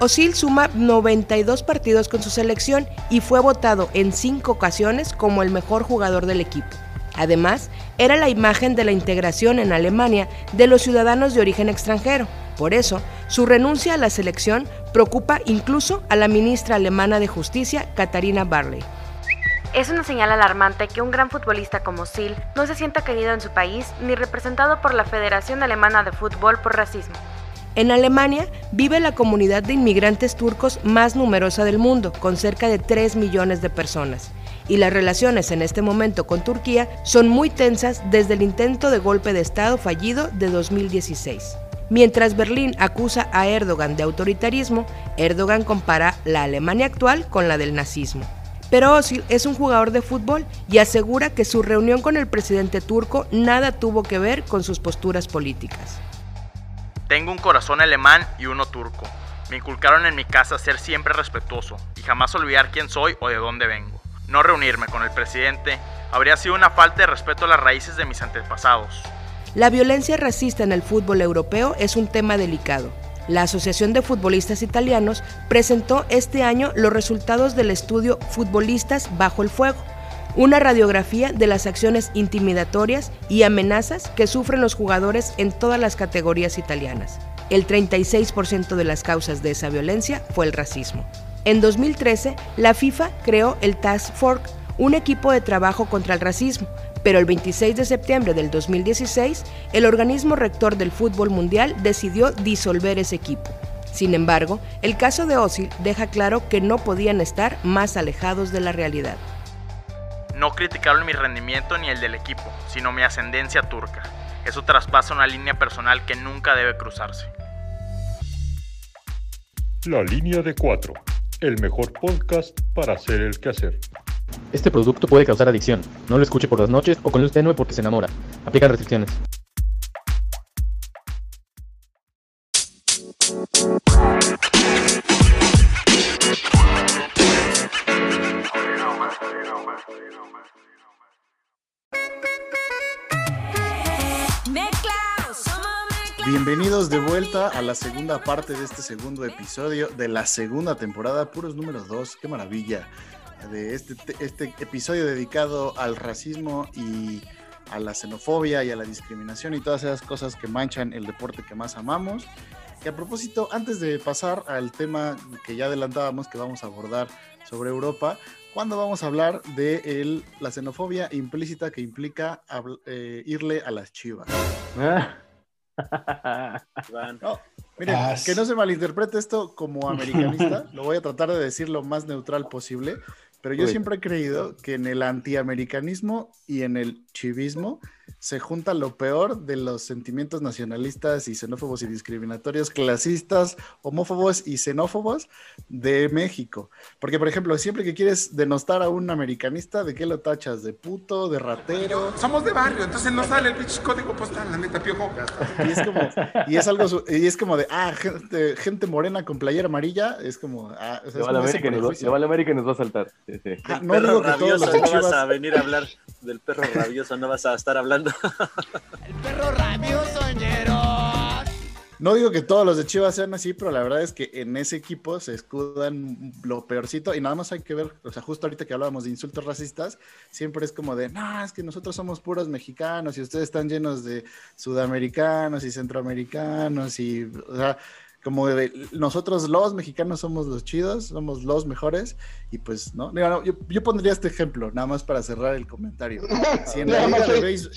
Speaker 1: Osil suma 92 partidos con su selección y fue votado en cinco ocasiones como el mejor jugador del equipo. Además, era la imagen de la integración en Alemania de los ciudadanos de origen extranjero. Por eso, su renuncia a la selección preocupa incluso a la ministra alemana de Justicia, Katharina Barley.
Speaker 16: Es una señal alarmante que un gran futbolista como Sil no se sienta querido en su país ni representado por la Federación Alemana de Fútbol por racismo.
Speaker 1: En Alemania vive la comunidad de inmigrantes turcos más numerosa del mundo, con cerca de 3 millones de personas. y las relaciones en este momento con Turquía son muy tensas desde el intento de golpe de Estado fallido de 2016. Mientras Berlín acusa a Erdogan de autoritarismo, Erdogan compara la Alemania actual con la del nazismo. Pero Osil es un jugador de fútbol y asegura que su reunión con el presidente turco nada tuvo que ver con sus posturas políticas.
Speaker 15: Tengo un corazón alemán y uno turco. Me inculcaron en mi casa ser siempre respetuoso y jamás olvidar quién soy o de dónde vengo. No reunirme con el presidente habría sido una falta de respeto a las raíces de mis antepasados.
Speaker 1: La violencia racista en el fútbol europeo es un tema delicado. La Asociación de Futbolistas Italianos presentó este año los resultados del estudio Futbolistas bajo el fuego, una radiografía de las acciones intimidatorias y amenazas que sufren los jugadores en todas las categorías italianas. El 36% de las causas de esa violencia fue el racismo. En 2013, la FIFA creó el Task Force, un equipo de trabajo contra el racismo, pero el 26 de septiembre del 2016, el organismo rector del fútbol mundial decidió disolver ese equipo. Sin embargo, el caso de Osil deja claro que no podían estar más alejados de la realidad.
Speaker 15: No criticaron mi rendimiento ni el del equipo, sino mi ascendencia turca. Eso traspasa una línea personal que nunca debe cruzarse.
Speaker 14: La línea de cuatro, el mejor podcast para hacer el quehacer.
Speaker 17: Este producto puede causar adicción. No lo escuche por las noches o con luz tenue porque se enamora. Aplican restricciones.
Speaker 7: Bienvenidos de vuelta a la segunda parte de este segundo episodio de la segunda temporada, puros números 2, qué maravilla de este, este episodio dedicado al racismo y a la xenofobia y a la discriminación y todas esas cosas que manchan el deporte que más amamos. Y a propósito, antes de pasar al tema que ya adelantábamos que vamos a abordar sobre Europa, ¿cuándo vamos a hablar de el, la xenofobia implícita que implica eh, irle a las chivas? No, miren, que no se malinterprete esto como americanista, lo voy a tratar de decir lo más neutral posible, pero yo siempre he creído que en el antiamericanismo y en el chivismo se junta lo peor de los sentimientos nacionalistas y xenófobos y discriminatorios, clasistas, homófobos y xenófobos de México. Porque, por ejemplo, siempre que quieres denostar a un americanista, ¿de qué lo tachas? ¿De puto? ¿De ratero?
Speaker 18: Somos de barrio, entonces no sale el código postal, la neta, piojo.
Speaker 7: Y es como, y es algo, y es como de, ah, gente, gente morena con playera amarilla, es como, ah,
Speaker 12: o sea, le, va América nos, va, América nos va a saltar. Sí, sí.
Speaker 11: Ah, no digo que todos los vas a venir a hablar del perro rabioso, no vas a estar hablando.
Speaker 18: El perro rabioso,
Speaker 7: No digo que todos los de Chivas sean así, pero la verdad es que en ese equipo se escudan lo peorcito y nada más hay que ver, o sea, justo ahorita que hablábamos de insultos racistas, siempre es como de, no, es que nosotros somos puros mexicanos y ustedes están llenos de sudamericanos y centroamericanos y, o sea, como de nosotros los mexicanos somos los chidos, somos los mejores, y pues, ¿no? yo, pondría este ejemplo, nada más para cerrar el comentario.
Speaker 9: Si en la liga de béisbol...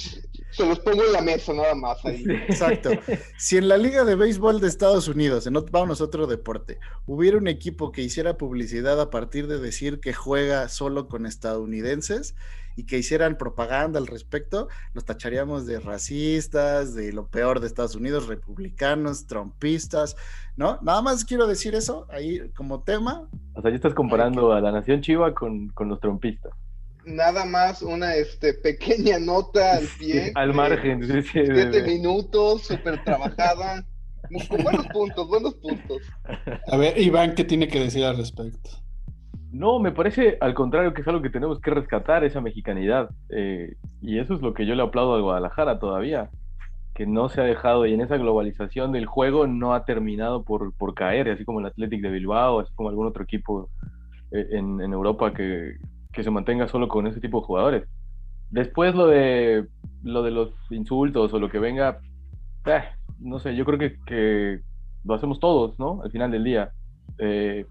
Speaker 9: Se los pongo en la mesa, nada más ahí.
Speaker 7: Exacto. Si en la liga de béisbol de Estados Unidos, en vamos a otro deporte, hubiera un equipo que hiciera publicidad a partir de decir que juega solo con estadounidenses, y que hicieran propaganda al respecto, los tacharíamos de racistas, de lo peor de Estados Unidos, republicanos, trompistas, ¿no? Nada más quiero decir eso ahí como tema.
Speaker 12: O sea, ya estás comparando a la nación chiva con, con los trompistas
Speaker 9: nada más una este, pequeña nota al pie.
Speaker 12: al margen, sí,
Speaker 9: Siete minutos, súper trabajada. Con buenos puntos, buenos puntos.
Speaker 10: A ver, Iván, ¿qué tiene que decir al respecto?
Speaker 12: No, me parece al contrario que es algo que tenemos que rescatar, esa mexicanidad. Eh, y eso es lo que yo le aplaudo a Guadalajara todavía, que no se ha dejado y en esa globalización del juego no ha terminado por, por caer, así como el Athletic de Bilbao, así como algún otro equipo eh, en, Europa que, que, se mantenga solo con ese tipo de jugadores. Después lo de, lo de los insultos o lo que venga, eh, no sé, yo creo que, que lo hacemos todos, ¿no? Al final del día. Eh,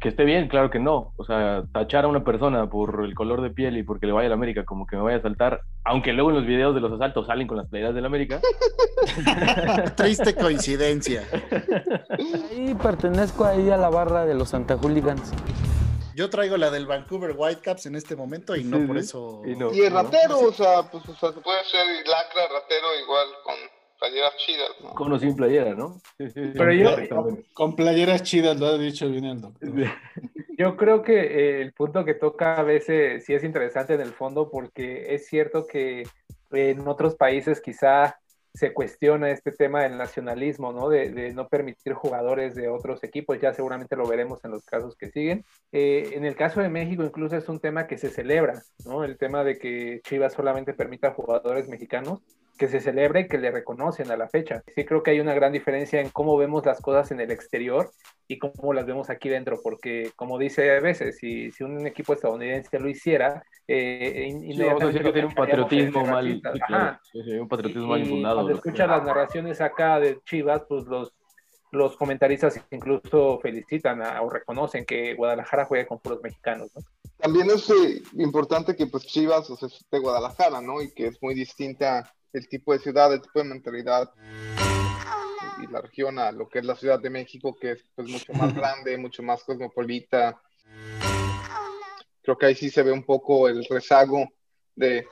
Speaker 12: que esté bien, claro que no. O sea, tachar a una persona por el color de piel y porque le vaya a la América como que me vaya a saltar, aunque luego en los videos de los asaltos salen con las playeras de la América.
Speaker 7: Triste coincidencia.
Speaker 19: Ahí pertenezco ahí a la barra de los Santa Hooligans.
Speaker 7: Yo traigo la del Vancouver Whitecaps en este momento y no por eso.
Speaker 9: Y, el ratero, o sea, pues o sea, se puede hacer lacra, ratero igual con playeras chidas, ¿no?
Speaker 12: Sin playera, ¿no?
Speaker 10: Pero yo, con playeras chidas, lo ha dicho bien el doctor.
Speaker 13: Yo creo que eh, el punto que toca a veces sí es interesante en el fondo porque es cierto que en otros países quizá se cuestiona este tema del nacionalismo, ¿no? De, no permitir jugadores de otros equipos, ya seguramente lo veremos en los casos que siguen. Eh, en el caso de México incluso es un tema que se celebra, ¿no? El tema de que Chivas solamente permita jugadores mexicanos, que se celebra y que le reconocen a la fecha. Sí creo que hay una gran diferencia en cómo vemos las cosas en el exterior y cómo las vemos aquí dentro, porque como dice a veces, si, si un equipo estadounidense lo hiciera, eh,
Speaker 12: sí, vamos a decir que tiene un patriotismo mal, un patriotismo mal infundado.
Speaker 13: Cuando escuchas las narraciones acá de Chivas, pues los, los comentaristas incluso felicitan o reconocen que Guadalajara juega con puros mexicanos, ¿no?
Speaker 9: También es eh, importante que pues Chivas o sea, es de Guadalajara, ¿no? Y que es muy distinta el tipo de ciudad, el tipo de mentalidad y la región a lo que es la Ciudad de México, que es pues mucho más grande, mucho más cosmopolita. Creo que ahí sí se ve un poco el rezago de...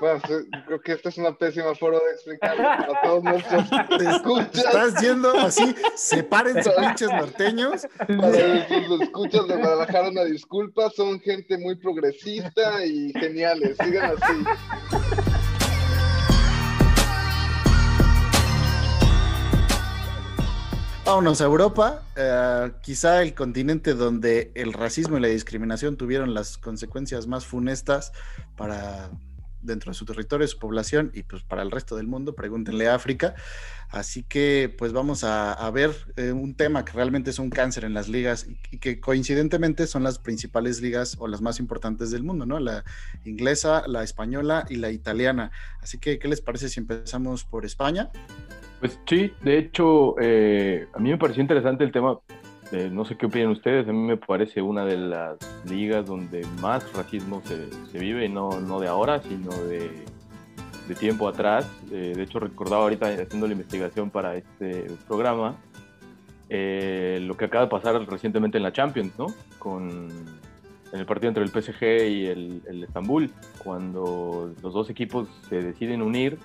Speaker 9: Bueno, creo que esta es una pésima forma de explicarlo para todos nuestros escuchas.
Speaker 7: Estás yendo así, separen sus pinches norteños.
Speaker 9: Para los escuchas de Guadalajara, una disculpa, son gente muy progresista y geniales, sigan así.
Speaker 7: Vámonos a Europa, eh, quizá el continente donde el racismo y la discriminación tuvieron las consecuencias más funestas para dentro de su territorio, su población y pues para el resto del mundo, pregúntenle a África. Así que pues vamos a, ver eh, un tema que realmente es un cáncer en las ligas y, que coincidentemente son las principales ligas o las más importantes del mundo, ¿no? La inglesa, la española y la italiana. Así que, ¿qué les parece si empezamos por España?
Speaker 12: Pues sí, de hecho, eh, a mí me pareció interesante el tema. No sé qué opinan ustedes, a mí me parece una de las ligas donde más racismo se, vive, no, no de ahora, sino de, tiempo atrás. Eh, de hecho, recordaba ahorita haciendo la investigación para este programa eh, lo que acaba de pasar recientemente en la Champions, ¿no? Con en el partido entre el PSG y el, el Estambul, cuando los dos equipos se deciden unir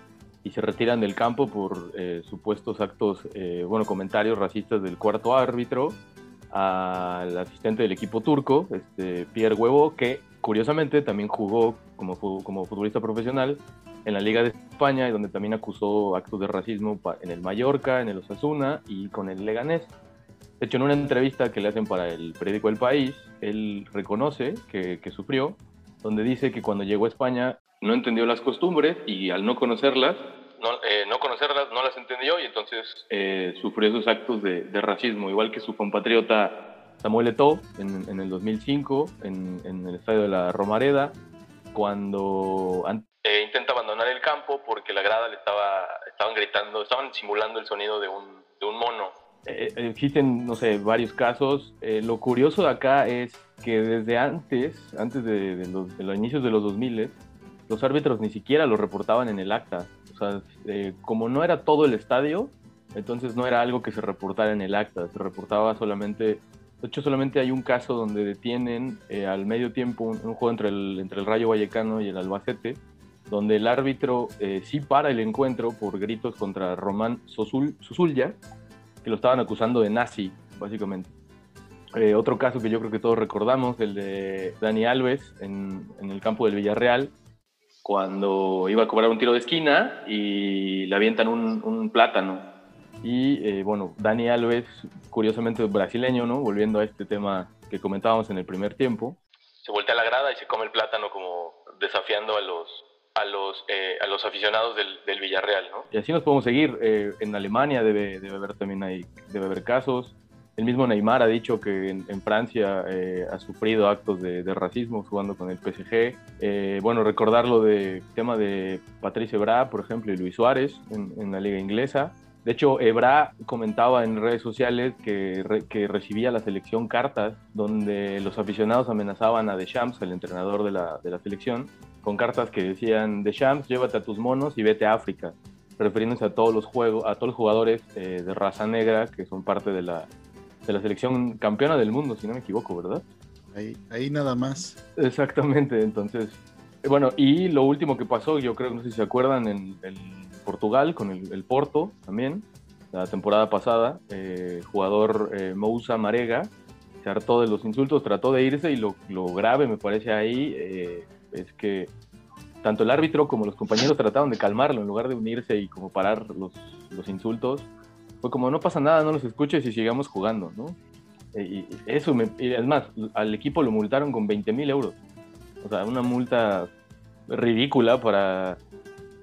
Speaker 12: y se retiran del campo por eh, supuestos actos, eh, bueno, comentarios racistas del cuarto árbitro al asistente del equipo turco, este, Pierre Huevo, que curiosamente también jugó como, como futbolista profesional en la Liga de España donde también acusó actos de racismo en el Mallorca, en el Osasuna y con el Leganés. De hecho, en una entrevista que le hacen para el periódico El País, él reconoce que, que sufrió, donde dice que cuando llegó a España no entendió las costumbres y al no conocerlas, no, eh, no conocerlas, no las entendió y entonces eh, sufrió esos actos de, racismo, igual que su compatriota Samuel Eto'o en, en el 2005 en, en, el estadio de la Romareda, cuando eh, intenta abandonar el campo porque la grada le estaba, estaban gritando, estaban simulando el sonido de un, de un mono. existen, no sé, varios casos. lo curioso de acá es que desde antes, antes de, de los, de los inicios de los 2000, los árbitros ni siquiera lo reportaban en el acta. O sea, eh, como no era todo el estadio, entonces no era algo que se reportara en el acta, se reportaba solamente, de hecho solamente hay un caso donde detienen eh, al medio tiempo un, juego entre el, entre el Rayo Vallecano y el Albacete, donde el árbitro eh, sí para el encuentro por gritos contra Román Sosul, Susulya, que lo estaban acusando de nazi, básicamente. otro caso que yo creo que todos recordamos, el de Dani Alves en, en el campo del Villarreal, cuando iba a cobrar un tiro de esquina y le avientan un, plátano. Y eh, bueno, Dani Alves, curiosamente brasileño, ¿no? Volviendo a este tema que comentábamos en el primer tiempo, se voltea a la grada y se come el plátano como desafiando a los, a los, eh, a los aficionados del, del, Villarreal, ¿no? Y así nos podemos seguir. Eh, en Alemania debe, debe haber también hay, debe haber casos. El mismo Neymar ha dicho que en, Francia eh, ha sufrido actos de, racismo jugando con el PSG. Eh, bueno, recordar lo del tema de Patrice Ebra, por ejemplo, y Luis Suárez en, la liga inglesa. De hecho, Ebra comentaba en redes sociales que, que, recibía la selección cartas donde los aficionados amenazaban a Deschamps, el entrenador de la, selección, con cartas que decían, Deschamps, llévate a tus monos y vete a África. refiriéndose a todos los juegos, a todos los jugadores eh, de raza negra que son parte de la, de la selección campeona del mundo, si no me equivoco, ¿verdad?
Speaker 7: Ahí, ahí nada más.
Speaker 12: Exactamente, entonces, bueno, y lo último que pasó, yo creo, no sé si se acuerdan, en, en Portugal, con el, el, Porto también, la temporada pasada, eh, jugador eh, Moussa Marega, se hartó de los insultos, trató de irse y lo, lo grave me parece ahí eh, es que tanto el árbitro como los compañeros trataron de calmarlo en lugar de unirse y como parar los, los insultos. Fue como, no pasa nada, no los escuches y sigamos jugando, ¿no? Y eso, me, y es más, al equipo lo multaron con 20 mil euros. O sea, una multa ridícula para,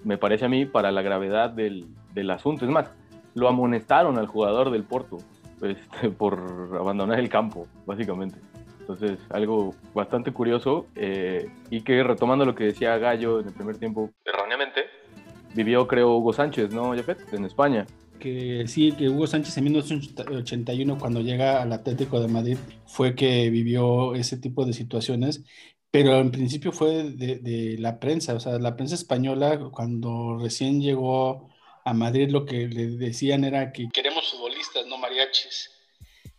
Speaker 12: me parece a mí, para la gravedad del, del asunto. Es más, lo amonestaron al jugador del Porto este, por abandonar el campo, básicamente. Entonces, algo bastante curioso eh, y que retomando lo que decía Gallo en el primer tiempo, erróneamente, vivió creo Hugo Sánchez, ¿no, Jafet? En España.
Speaker 10: Que sí, que Hugo Sánchez en 1981 cuando llega al Atlético de Madrid fue que vivió ese tipo de situaciones, pero en principio fue de, la prensa, o sea, la prensa española cuando recién llegó a Madrid lo que le decían era que queremos futbolistas, no mariachis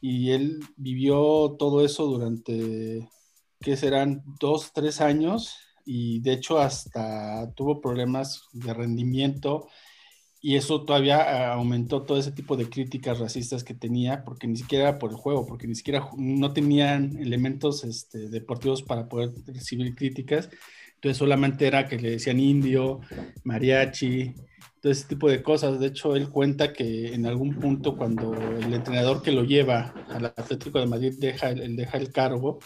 Speaker 10: y él vivió todo eso durante, ¿qué serán? Dos, tres años y de hecho hasta tuvo problemas de rendimiento y eso todavía aumentó todo ese tipo de críticas racistas que tenía, porque ni siquiera era por el juego, porque ni siquiera no tenían elementos este, deportivos para poder recibir críticas. Entonces solamente era que le decían indio, mariachi, todo ese tipo de cosas. De hecho, él cuenta que en algún punto cuando el entrenador que lo lleva al Atlético de Madrid deja, el, deja el cargo,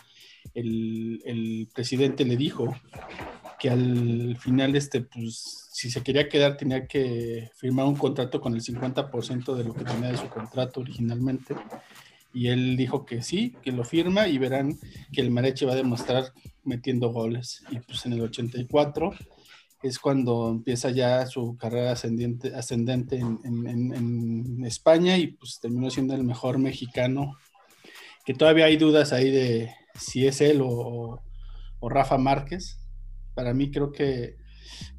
Speaker 10: el, el, presidente le dijo que al final, este, pues, si se quería quedar, tenía que firmar un contrato con el 50% de lo que tenía de su contrato originalmente. Y él dijo que sí, que lo firma y verán que el Mareche va a demostrar metiendo goles. Y pues en el 84 es cuando empieza ya su carrera ascendente, ascendente en, en, en, España y pues terminó siendo el mejor mexicano, que todavía hay dudas ahí de si es él o, o, Rafa Márquez. Para mí creo que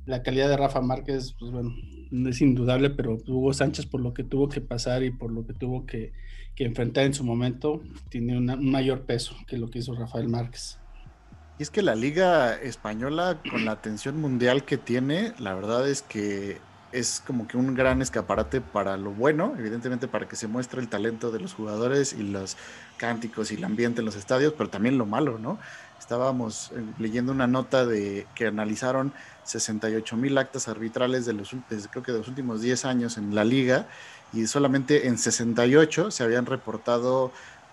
Speaker 10: la calidad de Rafa Márquez, pues bueno, no es indudable, pero Hugo Sánchez por lo que tuvo que pasar y por lo que tuvo que, que enfrentar en su momento, tiene una, un mayor peso que lo que hizo Rafael Márquez.
Speaker 7: Y es que la liga española, con la atención mundial que tiene, la verdad es que es como que un gran escaparate para lo bueno, evidentemente para que se muestre el talento de los jugadores y los cánticos y el ambiente en los estadios, pero también lo malo, ¿no? Estábamos eh, leyendo una nota de que analizaron 68 mil actas arbitrales de los, creo que de los últimos 10 años en la liga y solamente en 68 se habían reportado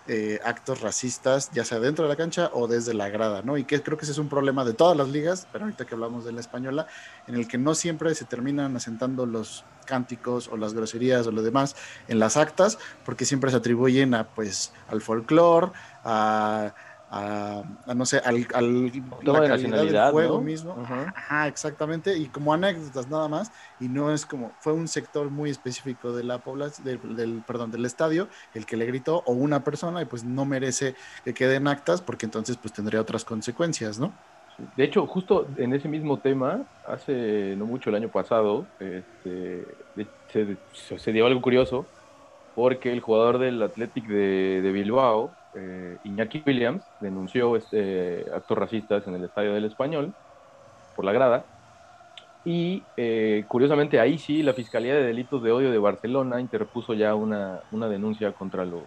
Speaker 7: eh, actos racistas, ya sea dentro de la cancha o desde la grada, ¿no? Y que creo que ese es un problema de todas las ligas, pero ahorita que hablamos de la española, en el que no siempre se terminan asentando los cánticos o las groserías o lo demás en las actas, porque siempre se atribuyen a, pues, al folclore, a a, no sé, al, al
Speaker 12: la de nacionalidad del
Speaker 7: juego
Speaker 12: ¿no?
Speaker 7: mismo. Ajá. exactamente. Y como anécdotas nada más. Y no es como, fue un sector muy específico de la población, del, del, perdón, del estadio, el que le gritó, o una persona, y pues no merece que queden actas, porque entonces pues tendría otras consecuencias, ¿no?
Speaker 12: De hecho, justo en ese mismo tema, hace no mucho el año pasado, este, se, se dio algo curioso, porque el jugador del Athletic de, de Bilbao, eh, Iñaki Williams denunció este, actos racistas en el Estadio del Español por la grada. Y eh, curiosamente ahí sí la Fiscalía de Delitos de Odio de Barcelona interpuso ya una, una denuncia contra los,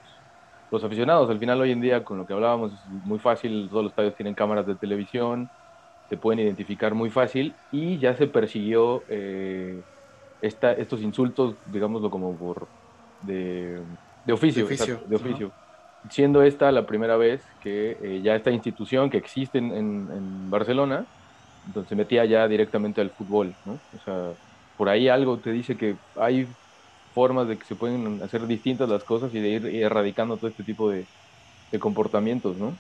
Speaker 12: los aficionados. Al final hoy en día con lo que hablábamos es muy fácil, todos los estadios tienen cámaras de televisión, se pueden identificar muy fácil y ya se persiguió eh, esta, estos insultos, digámoslo como por de, de oficio.
Speaker 7: De oficio.
Speaker 12: Exacto, de oficio siendo esta la primera vez que eh, ya esta institución que existe en, en, Barcelona, entonces se metía ya directamente al fútbol, ¿no? O sea, por ahí algo te dice que hay formas de que se pueden hacer distintas las cosas y de ir erradicando todo este tipo de, de comportamientos, ¿no?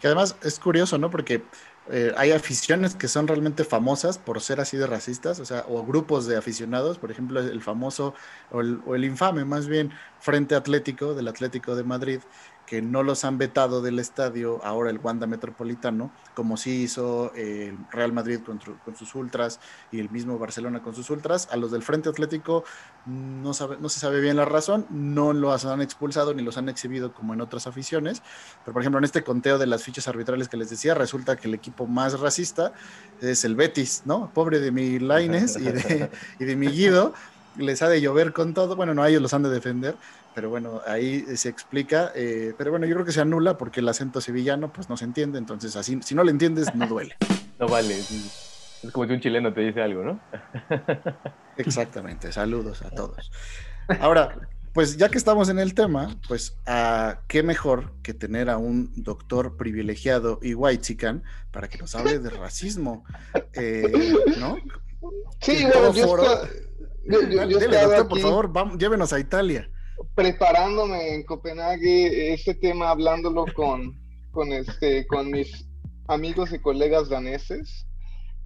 Speaker 7: Que además es curioso, ¿no? Porque eh, hay aficiones que son realmente famosas por ser así de racistas, o sea, o grupos de aficionados, por ejemplo, el famoso, o el, o el infame más bien, Frente Atlético del Atlético de Madrid, que no los han vetado del estadio, ahora el Wanda Metropolitano, como sí hizo el Real Madrid con, con, sus ultras y el mismo Barcelona con sus ultras. A los del Frente Atlético no, sabe, no se sabe bien la razón, no los han expulsado ni los han exhibido como en otras aficiones, pero por ejemplo en este conteo de las fichas arbitrales que les decía, resulta que el equipo más racista es el Betis, ¿no? Pobre de mi Laines y de, y de mi Guido, les ha de llover con todo, bueno, no, a ellos los han de defender, pero bueno, ahí se explica, eh, pero bueno, yo creo que se anula porque el acento sevillano pues no se entiende, entonces así, si no le entiendes, no duele.
Speaker 12: no vale, es como si un chileno te dice algo, ¿no?
Speaker 7: Exactamente, saludos a todos. Ahora, pues ya que estamos en el tema, pues a qué mejor que tener a un doctor privilegiado y white chican para que nos hable de racismo, eh, ¿no?
Speaker 9: Sí, bueno, yo,
Speaker 7: doctor, por favor, vamos, llévenos a Italia
Speaker 9: preparándome en Copenhague este tema, hablándolo con, con, este, con mis amigos y colegas daneses.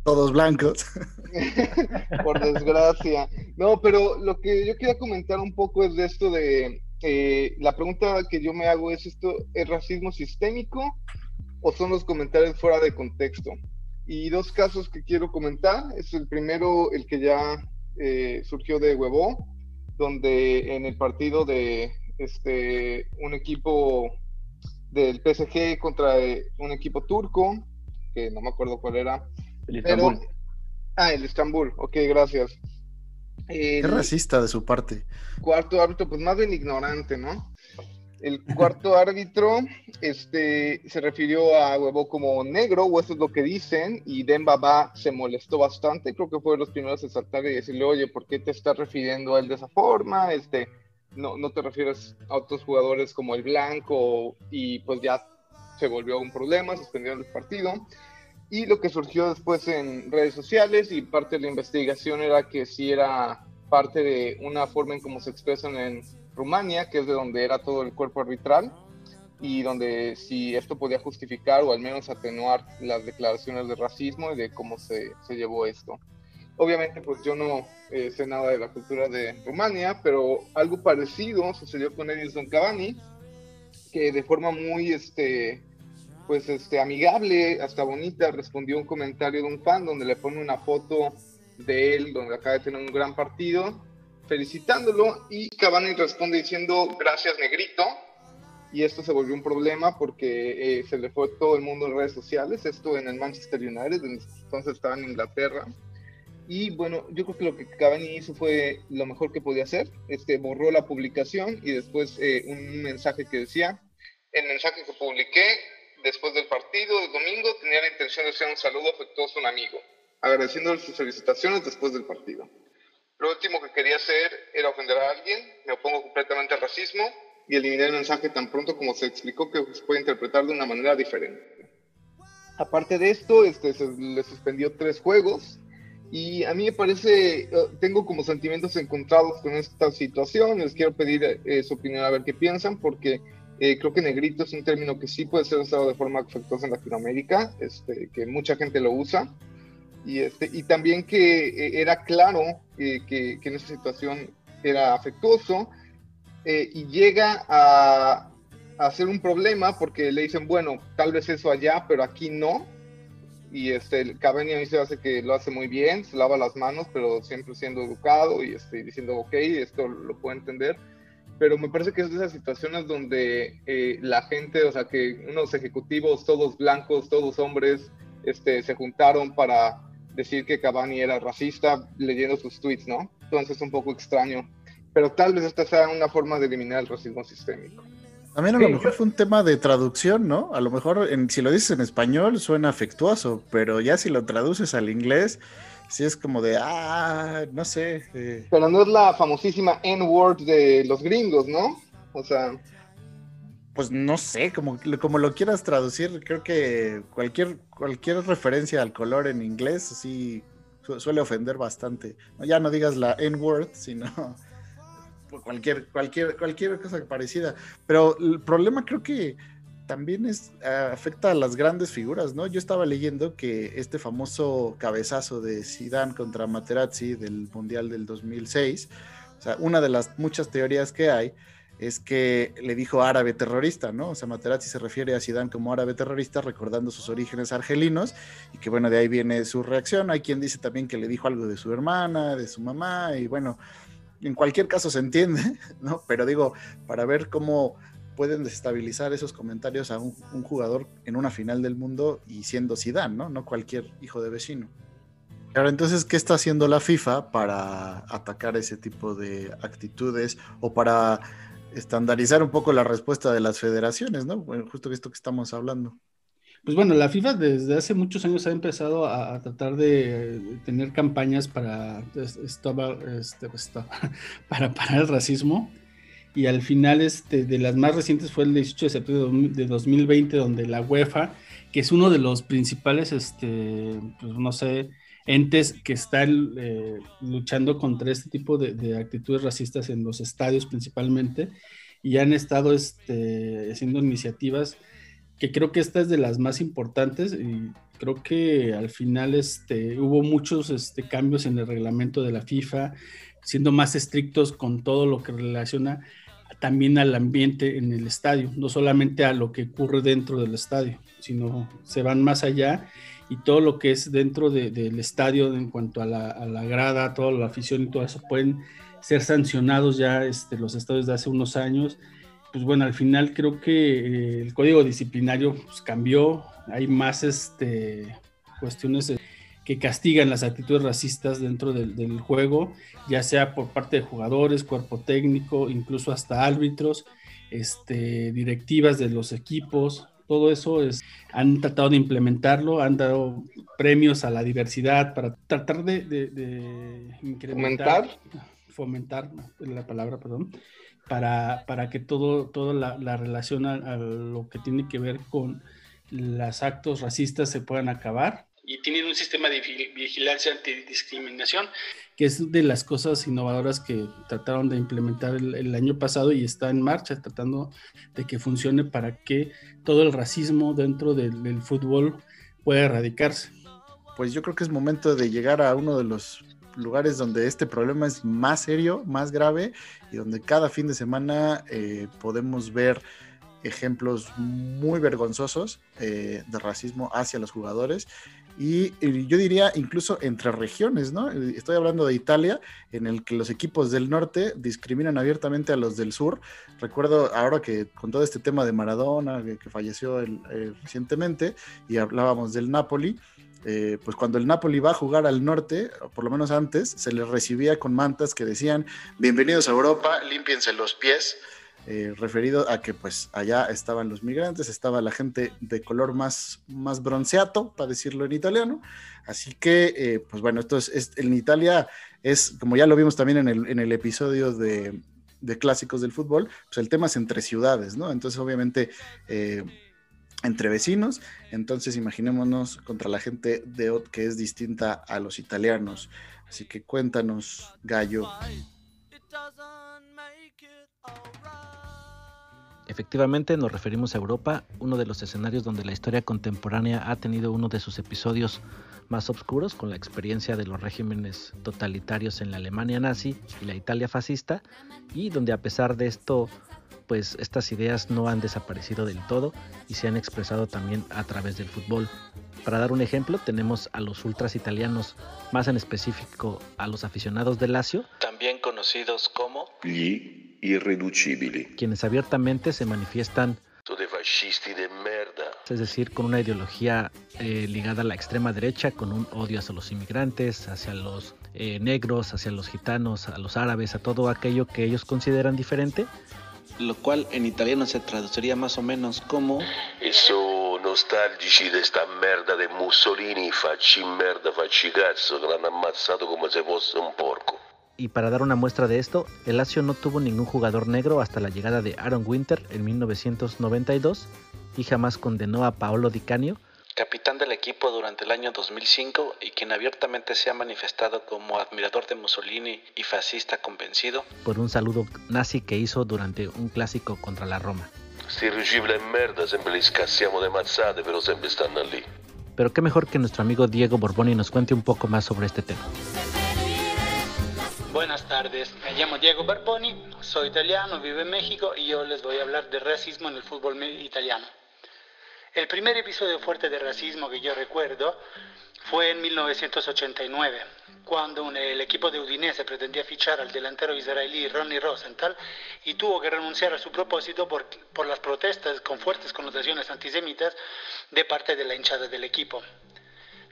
Speaker 7: Todos blancos.
Speaker 9: Por desgracia. No, pero lo que yo quería comentar un poco es de esto de, eh, la pregunta que yo me hago es esto, ¿es racismo sistémico o son los comentarios fuera de contexto? Y dos casos que quiero comentar, es el primero, el que ya eh, surgió de Huevo, donde en el partido de este, un equipo del PSG contra un equipo turco, que no me acuerdo cuál era.
Speaker 12: El Istanbul.
Speaker 9: ah, el Istanbul, ok, gracias.
Speaker 7: Qué racista de su parte.
Speaker 9: Cuarto árbitro, pues más bien ignorante, ¿no? El cuarto árbitro este, se refirió a Huevo como negro, o eso es lo que dicen, y Dembaba se molestó bastante, creo que fue de los primeros en saltar y decirle, oye, ¿por qué te estás refiriendo a él de esa forma? Este, no, no te refieres a otros jugadores como el blanco, y pues ya se volvió un problema, suspendieron el partido. Y lo que surgió después en redes sociales y parte de la investigación era que sí era parte de una forma en cómo se expresan en Rumania, que es de donde era todo el cuerpo arbitral, y donde si esto podía justificar o al menos atenuar las declaraciones de racismo y de cómo se, se llevó esto. Obviamente, pues yo no eh, sé nada de la cultura de Rumania, pero algo parecido sucedió con Edison Cavani, que de forma muy, este, pues, este, amigable, hasta bonita, respondió un comentario de un fan donde le pone una foto de él, donde acaba de tener un gran partido, felicitándolo y Cavani responde diciendo gracias negrito y esto se volvió un problema porque eh, se le fue todo el mundo en redes sociales, esto en el Manchester United, entonces estaba en Inglaterra. Y bueno, yo creo que lo que Cavani hizo fue lo mejor que podía hacer, este, borró la publicación y después eh, un mensaje que decía, el mensaje que publiqué después del partido de domingo tenía la intención de hacer un saludo afectuoso a un amigo, agradeciéndole sus felicitaciones después del partido. Lo último que quería hacer era ofender a alguien, me opongo completamente al racismo y eliminé el mensaje tan pronto como se explicó que se puede interpretar de una manera diferente. Aparte de esto, este, se le suspendió tres juegos y a mí me parece, eh, tengo como sentimientos encontrados con esta situación, les quiero pedir eh, su opinión a ver qué piensan, porque eh, creo que negrito es un término que sí puede ser usado de forma afectuosa en Latinoamérica, este, que mucha gente lo usa, y, este, y también que eh, era claro eh, que, que, en esa situación era afectuoso eh, y llega a, a, ser un problema porque le dicen, bueno, tal vez eso allá, pero aquí no. Y este, Cavani a mí se hace que lo hace muy bien, se lava las manos, pero siempre siendo educado y este, diciendo, ok, esto lo puedo entender. Pero me parece que es de esas situaciones donde la gente, o sea, que unos ejecutivos, todos blancos, todos hombres, este, se juntaron para decir que Cavani era racista leyendo sus tweets, ¿no? Entonces es un poco extraño. Pero tal vez esta sea una forma de eliminar el racismo sistémico.
Speaker 7: También a lo mejor fue un tema de traducción, ¿no? A lo mejor en, si lo dices en español suena afectuoso, pero ya si lo traduces al inglés, sí es como de, ah, no sé. Eh.
Speaker 9: Pero no es la famosísima N-word de los gringos, ¿no? O sea
Speaker 7: pues no sé, como, como lo quieras traducir, creo que cualquier, cualquier referencia al color en inglés sí suele ofender bastante. Ya no digas la N-word, sino cualquier, cualquier, cualquier cosa parecida. Pero el problema creo que también es, afecta a las grandes figuras, ¿no? Yo estaba leyendo que este famoso cabezazo de Zidane contra Materazzi del Mundial del 2006, o sea, una de las muchas teorías que hay, es que le dijo árabe terrorista, ¿no? O sea, Materazzi se refiere a Zidane como árabe terrorista, recordando sus orígenes argelinos, y que bueno, de ahí viene su reacción. Hay quien dice también que le dijo algo de su hermana, de su mamá, y bueno, en cualquier caso se entiende, ¿no? Pero digo, para ver cómo pueden desestabilizar esos comentarios a un, jugador en una final del mundo y siendo Zidane, ¿no? No cualquier hijo de vecino. Claro, entonces, ¿qué está haciendo la FIFA para atacar ese tipo de actitudes o para estandarizar un poco la respuesta de las federaciones, ¿no? Justo esto que estamos hablando.
Speaker 10: Pues bueno, la FIFA desde hace muchos años ha empezado a, tratar de tener campañas para, este, pues, para parar el racismo y al final este, de las más recientes fue el 18 de septiembre de 2020 donde la UEFA, que es uno de los principales, este, pues no sé, entes que están eh, luchando contra este tipo de, actitudes racistas en los estadios principalmente y han estado este, haciendo iniciativas que creo que esta es de las más importantes y creo que al final este, hubo muchos este, cambios en el reglamento de la FIFA, siendo más estrictos con todo lo que relaciona también al ambiente en el estadio, no solamente a lo que ocurre dentro del estadio, sino se van más allá y todo lo que es dentro del estadio en cuanto a la, grada, toda la afición y todo eso pueden ser sancionados ya este, los estadios de hace unos años. Pues bueno, al final creo que eh, el código disciplinario pues, cambió, hay más este, cuestiones que castigan las actitudes racistas dentro del, del, juego, ya sea por parte de jugadores, cuerpo técnico, incluso hasta árbitros, este, directivas de los equipos, todo eso es, han tratado de implementarlo, han dado premios a la diversidad para tratar de, incrementar, fomentar, la palabra, perdón, para, para que todo, toda la, relación a, lo que tiene que ver con los actos racistas se puedan acabar
Speaker 19: y tienen un sistema de vigilancia antidiscriminación.
Speaker 10: Que es de las cosas innovadoras que trataron de implementar el, año pasado y está en marcha, tratando de que funcione para que todo el racismo dentro del, fútbol pueda erradicarse.
Speaker 7: Pues yo creo que es momento de llegar a uno de los lugares donde este problema es más serio, más grave y donde cada fin de semana eh, podemos ver ejemplos muy vergonzosos eh, de racismo hacia los jugadores y, yo diría incluso entre regiones, ¿no? Estoy hablando de Italia, en el que los equipos del norte discriminan abiertamente a los del sur. Recuerdo ahora que con todo este tema de Maradona, que, falleció eh, recientemente, y hablábamos del Napoli, eh, pues cuando el Napoli va a jugar al norte, por lo menos antes, se les recibía con mantas que decían, bienvenidos a Europa, límpiense los pies. Eh, referido a que pues allá estaban los migrantes, estaba la gente de color más, más bronceato, para decirlo en italiano. Así que, eh, pues bueno, esto es, en Italia es, como ya lo vimos también en el, en el episodio de, de, clásicos del fútbol, pues el tema es entre ciudades, ¿no? Entonces, obviamente, eh, entre vecinos, entonces imaginémonos contra la gente de que es distinta a los italianos. Así que cuéntanos, Gallo.
Speaker 20: Efectivamente, nos referimos a Europa, uno de los escenarios donde la historia contemporánea ha tenido uno de sus episodios más oscuros, con la experiencia de los regímenes totalitarios en la Alemania nazi y la Italia fascista, y donde a pesar de esto, pues estas ideas no han desaparecido del todo y se han expresado también a través del fútbol. Para dar un ejemplo, tenemos a los ultras italianos, más en específico a los aficionados del Lazio, también conocidos como
Speaker 21: irreducibili.
Speaker 20: Quienes abiertamente se manifiestan
Speaker 21: de merda.
Speaker 20: Es decir, con una ideología eh, ligada a la extrema derecha, con un odio hacia los inmigrantes, hacia los eh, negros, hacia los gitanos, a los árabes, a todo aquello que ellos consideran diferente. Lo cual en italiano se traduciría más o menos como...
Speaker 21: Eso nostalgici de esta merda de Mussolini, facci merda, facci cazzo, que lo han ammazzato como si fosse un porco.
Speaker 20: Y para dar una muestra de esto, el Lazio no tuvo ningún jugador negro hasta la llegada de Aaron Winter en 1992 y jamás condenó a Paolo Di Canio, capitán del equipo durante el año 2005 y quien abiertamente se ha manifestado como admirador de Mussolini y fascista convencido, por un saludo nazi que hizo durante un clásico contra la Roma.
Speaker 21: Si recibe la merda siempre li scassiamo de mazzate, pero siempre están allí.
Speaker 20: Pero qué mejor que nuestro amigo Diego Borboni nos cuente un poco más sobre este tema.
Speaker 19: Buenas tardes tardes. Me llamo Diego Barboni, soy italiano, vivo en México y yo les voy a hablar de racismo en el fútbol italiano. El primer episodio fuerte de racismo que yo recuerdo fue en 1989, cuando el equipo de Udinese pretendía fichar al delantero israelí Ronnie Rosenthal y tuvo que renunciar a su propósito por, por las protestas con fuertes connotaciones antisemitas de parte de la hinchada del equipo.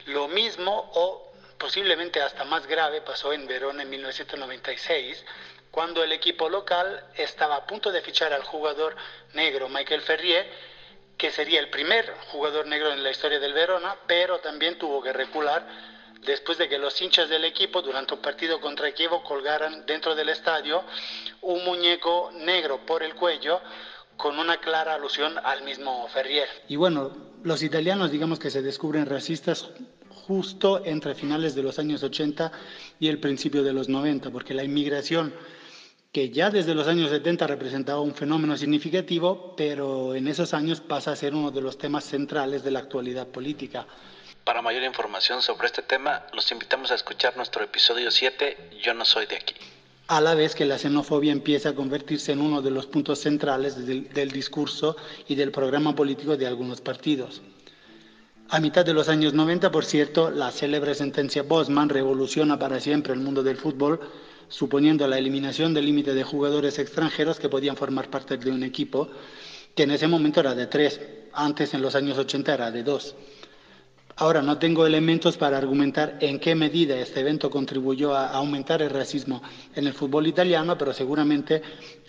Speaker 19: Lo mismo o posiblemente hasta más grave pasó en Verona en 1996, cuando el equipo local estaba a punto de fichar al jugador negro Michael Ferrier, que sería el primer jugador negro en la historia del Verona, pero también tuvo que recular después de que los hinchas del equipo durante un partido contra Kiev colgaran dentro del estadio un muñeco negro por el cuello con una clara alusión al mismo Ferrier. Y bueno, los italianos digamos que se descubren racistas justo entre finales de los años 80 y el principio de los 90, porque la inmigración, que ya desde los años 70 representaba un fenómeno significativo, pero en esos años pasa a ser uno de los temas centrales de la actualidad política.
Speaker 4: Para mayor información sobre este tema, los invitamos a escuchar nuestro episodio 7, Yo no soy de aquí.
Speaker 19: A la vez que la xenofobia empieza a convertirse en uno de los puntos centrales del, del discurso y del programa político de algunos partidos. A mitad de los años 90, por cierto, la célebre sentencia Bosman revoluciona para siempre el mundo del fútbol, suponiendo la eliminación del límite de jugadores extranjeros que podían formar parte de un equipo, que en ese momento era de tres, antes en los años 80 era de dos. Ahora, no tengo elementos para argumentar en qué medida este evento contribuyó a aumentar el racismo en el fútbol italiano, pero seguramente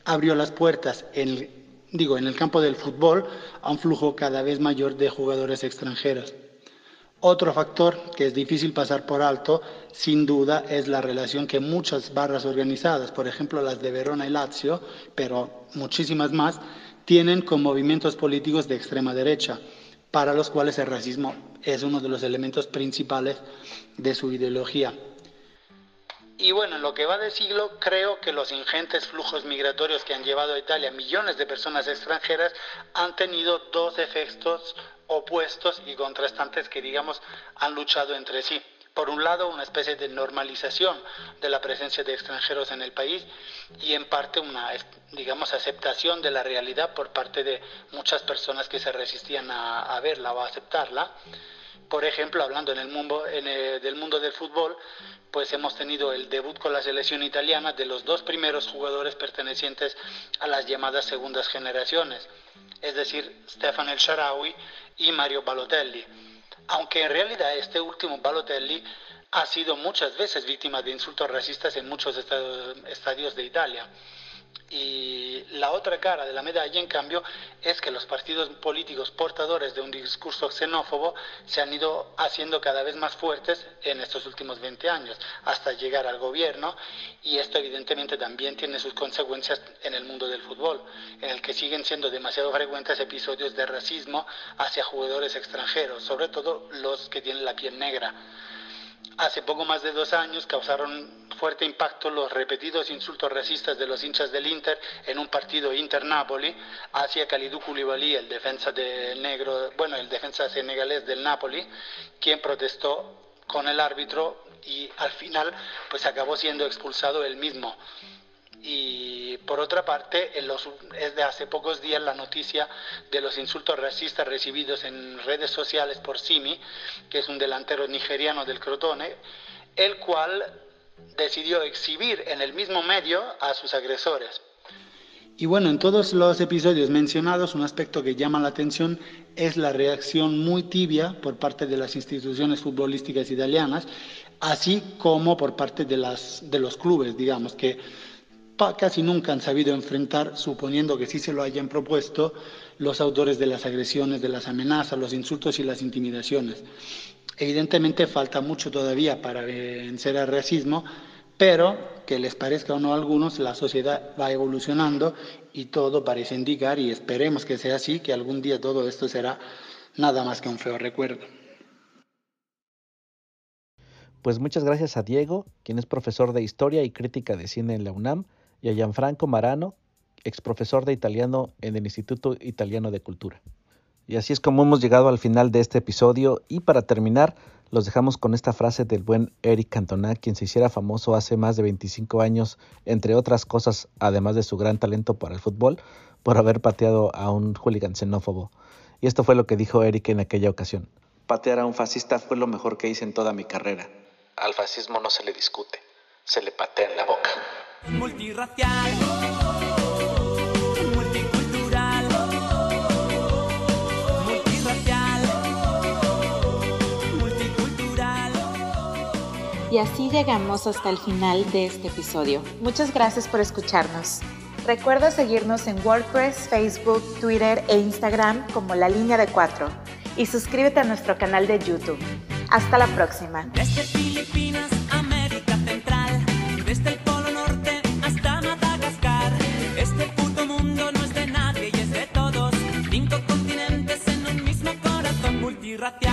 Speaker 19: abrió las puertas en digo, en el campo del fútbol, a un flujo cada vez mayor de jugadores extranjeros. Otro factor que es difícil pasar por alto, sin duda, es la relación que muchas barras organizadas, por ejemplo las de Verona y Lazio, pero muchísimas más, tienen con movimientos políticos de extrema derecha, para los cuales el racismo es uno de los elementos principales de su ideología. Y bueno, en lo que va de siglo, creo que los ingentes flujos migratorios que han llevado a Italia millones de personas extranjeras han tenido dos efectos opuestos y contrastantes que, digamos, han luchado entre sí. Por un lado, una especie de normalización de la presencia de extranjeros en el país y en parte una, digamos, aceptación de la realidad por parte de muchas personas que se resistían a, verla o a aceptarla. Por ejemplo, hablando en el mundo, del mundo del fútbol, pues hemos tenido el debut con la selección italiana de los dos primeros jugadores pertenecientes a las llamadas segundas generaciones, es decir, Stefan El Sharawi y Mario Balotelli. Aunque en realidad este último Balotelli ha sido muchas veces víctima de insultos racistas en muchos estadios de Italia. Y la otra cara de la medalla, en cambio, es que los partidos políticos portadores de un discurso xenófobo se han ido haciendo cada vez más fuertes en estos últimos 20 años, hasta llegar al gobierno, y esto evidentemente también tiene sus consecuencias en el mundo del fútbol, en el que siguen siendo demasiado frecuentes episodios de racismo hacia jugadores extranjeros, sobre todo los que tienen la piel negra. Hace poco más de dos años causaron fuerte impacto los repetidos insultos racistas de los hinchas del Inter en un partido Inter-Napoli hacia Kalidou Koulibaly, el defensa del negro, bueno, el defensa senegalés del Napoli, quien protestó con el árbitro y al final pues acabó siendo expulsado él mismo. Y por otra parte, es de hace pocos días la noticia de los insultos racistas recibidos en redes sociales por Simi, que es un delantero nigeriano del Crotone, el cual decidió exhibir en el mismo medio a sus agresores. Y bueno, en todos los episodios mencionados, un aspecto que llama la atención es la reacción muy tibia por parte de las instituciones futbolísticas italianas, así como por parte de, las, de los clubes, digamos, que casi nunca han sabido enfrentar, suponiendo que sí se lo hayan propuesto, los autores de las agresiones, de las amenazas, los insultos y las intimidaciones. Evidentemente falta mucho todavía para vencer al racismo, pero que les parezca o no a algunos, la sociedad va evolucionando y todo parece indicar, y esperemos que sea así, que algún día todo esto será nada más que un feo recuerdo.
Speaker 20: Pues muchas gracias a Diego, quien es profesor de Historia y Crítica de Cine en la UNAM, y a Gianfranco Marano, ex profesor de italiano en el Instituto Italiano de Cultura. Y así es como hemos llegado al final de este episodio y para terminar Los dejamos con esta frase del buen Eric Cantona, quien se hiciera famoso hace más de 25 años, entre otras cosas, además de su gran talento para el fútbol, por haber pateado a un hooligan xenófobo. Y esto fue lo que dijo Eric en aquella ocasión. Patear a un fascista fue lo mejor que hice en toda mi carrera.
Speaker 4: Al fascismo no se le discute, se le patea en la boca.
Speaker 3: Multirracial, multicultural, multirracial, multicultural.
Speaker 22: Y así llegamos hasta el final de este episodio. Muchas gracias por escucharnos. Recuerda seguirnos en WordPress, Facebook, Twitter e Instagram como La Línea de Cuatro y suscríbete a nuestro canal de YouTube. Hasta la próxima.
Speaker 3: Desde Filipinas a estoy.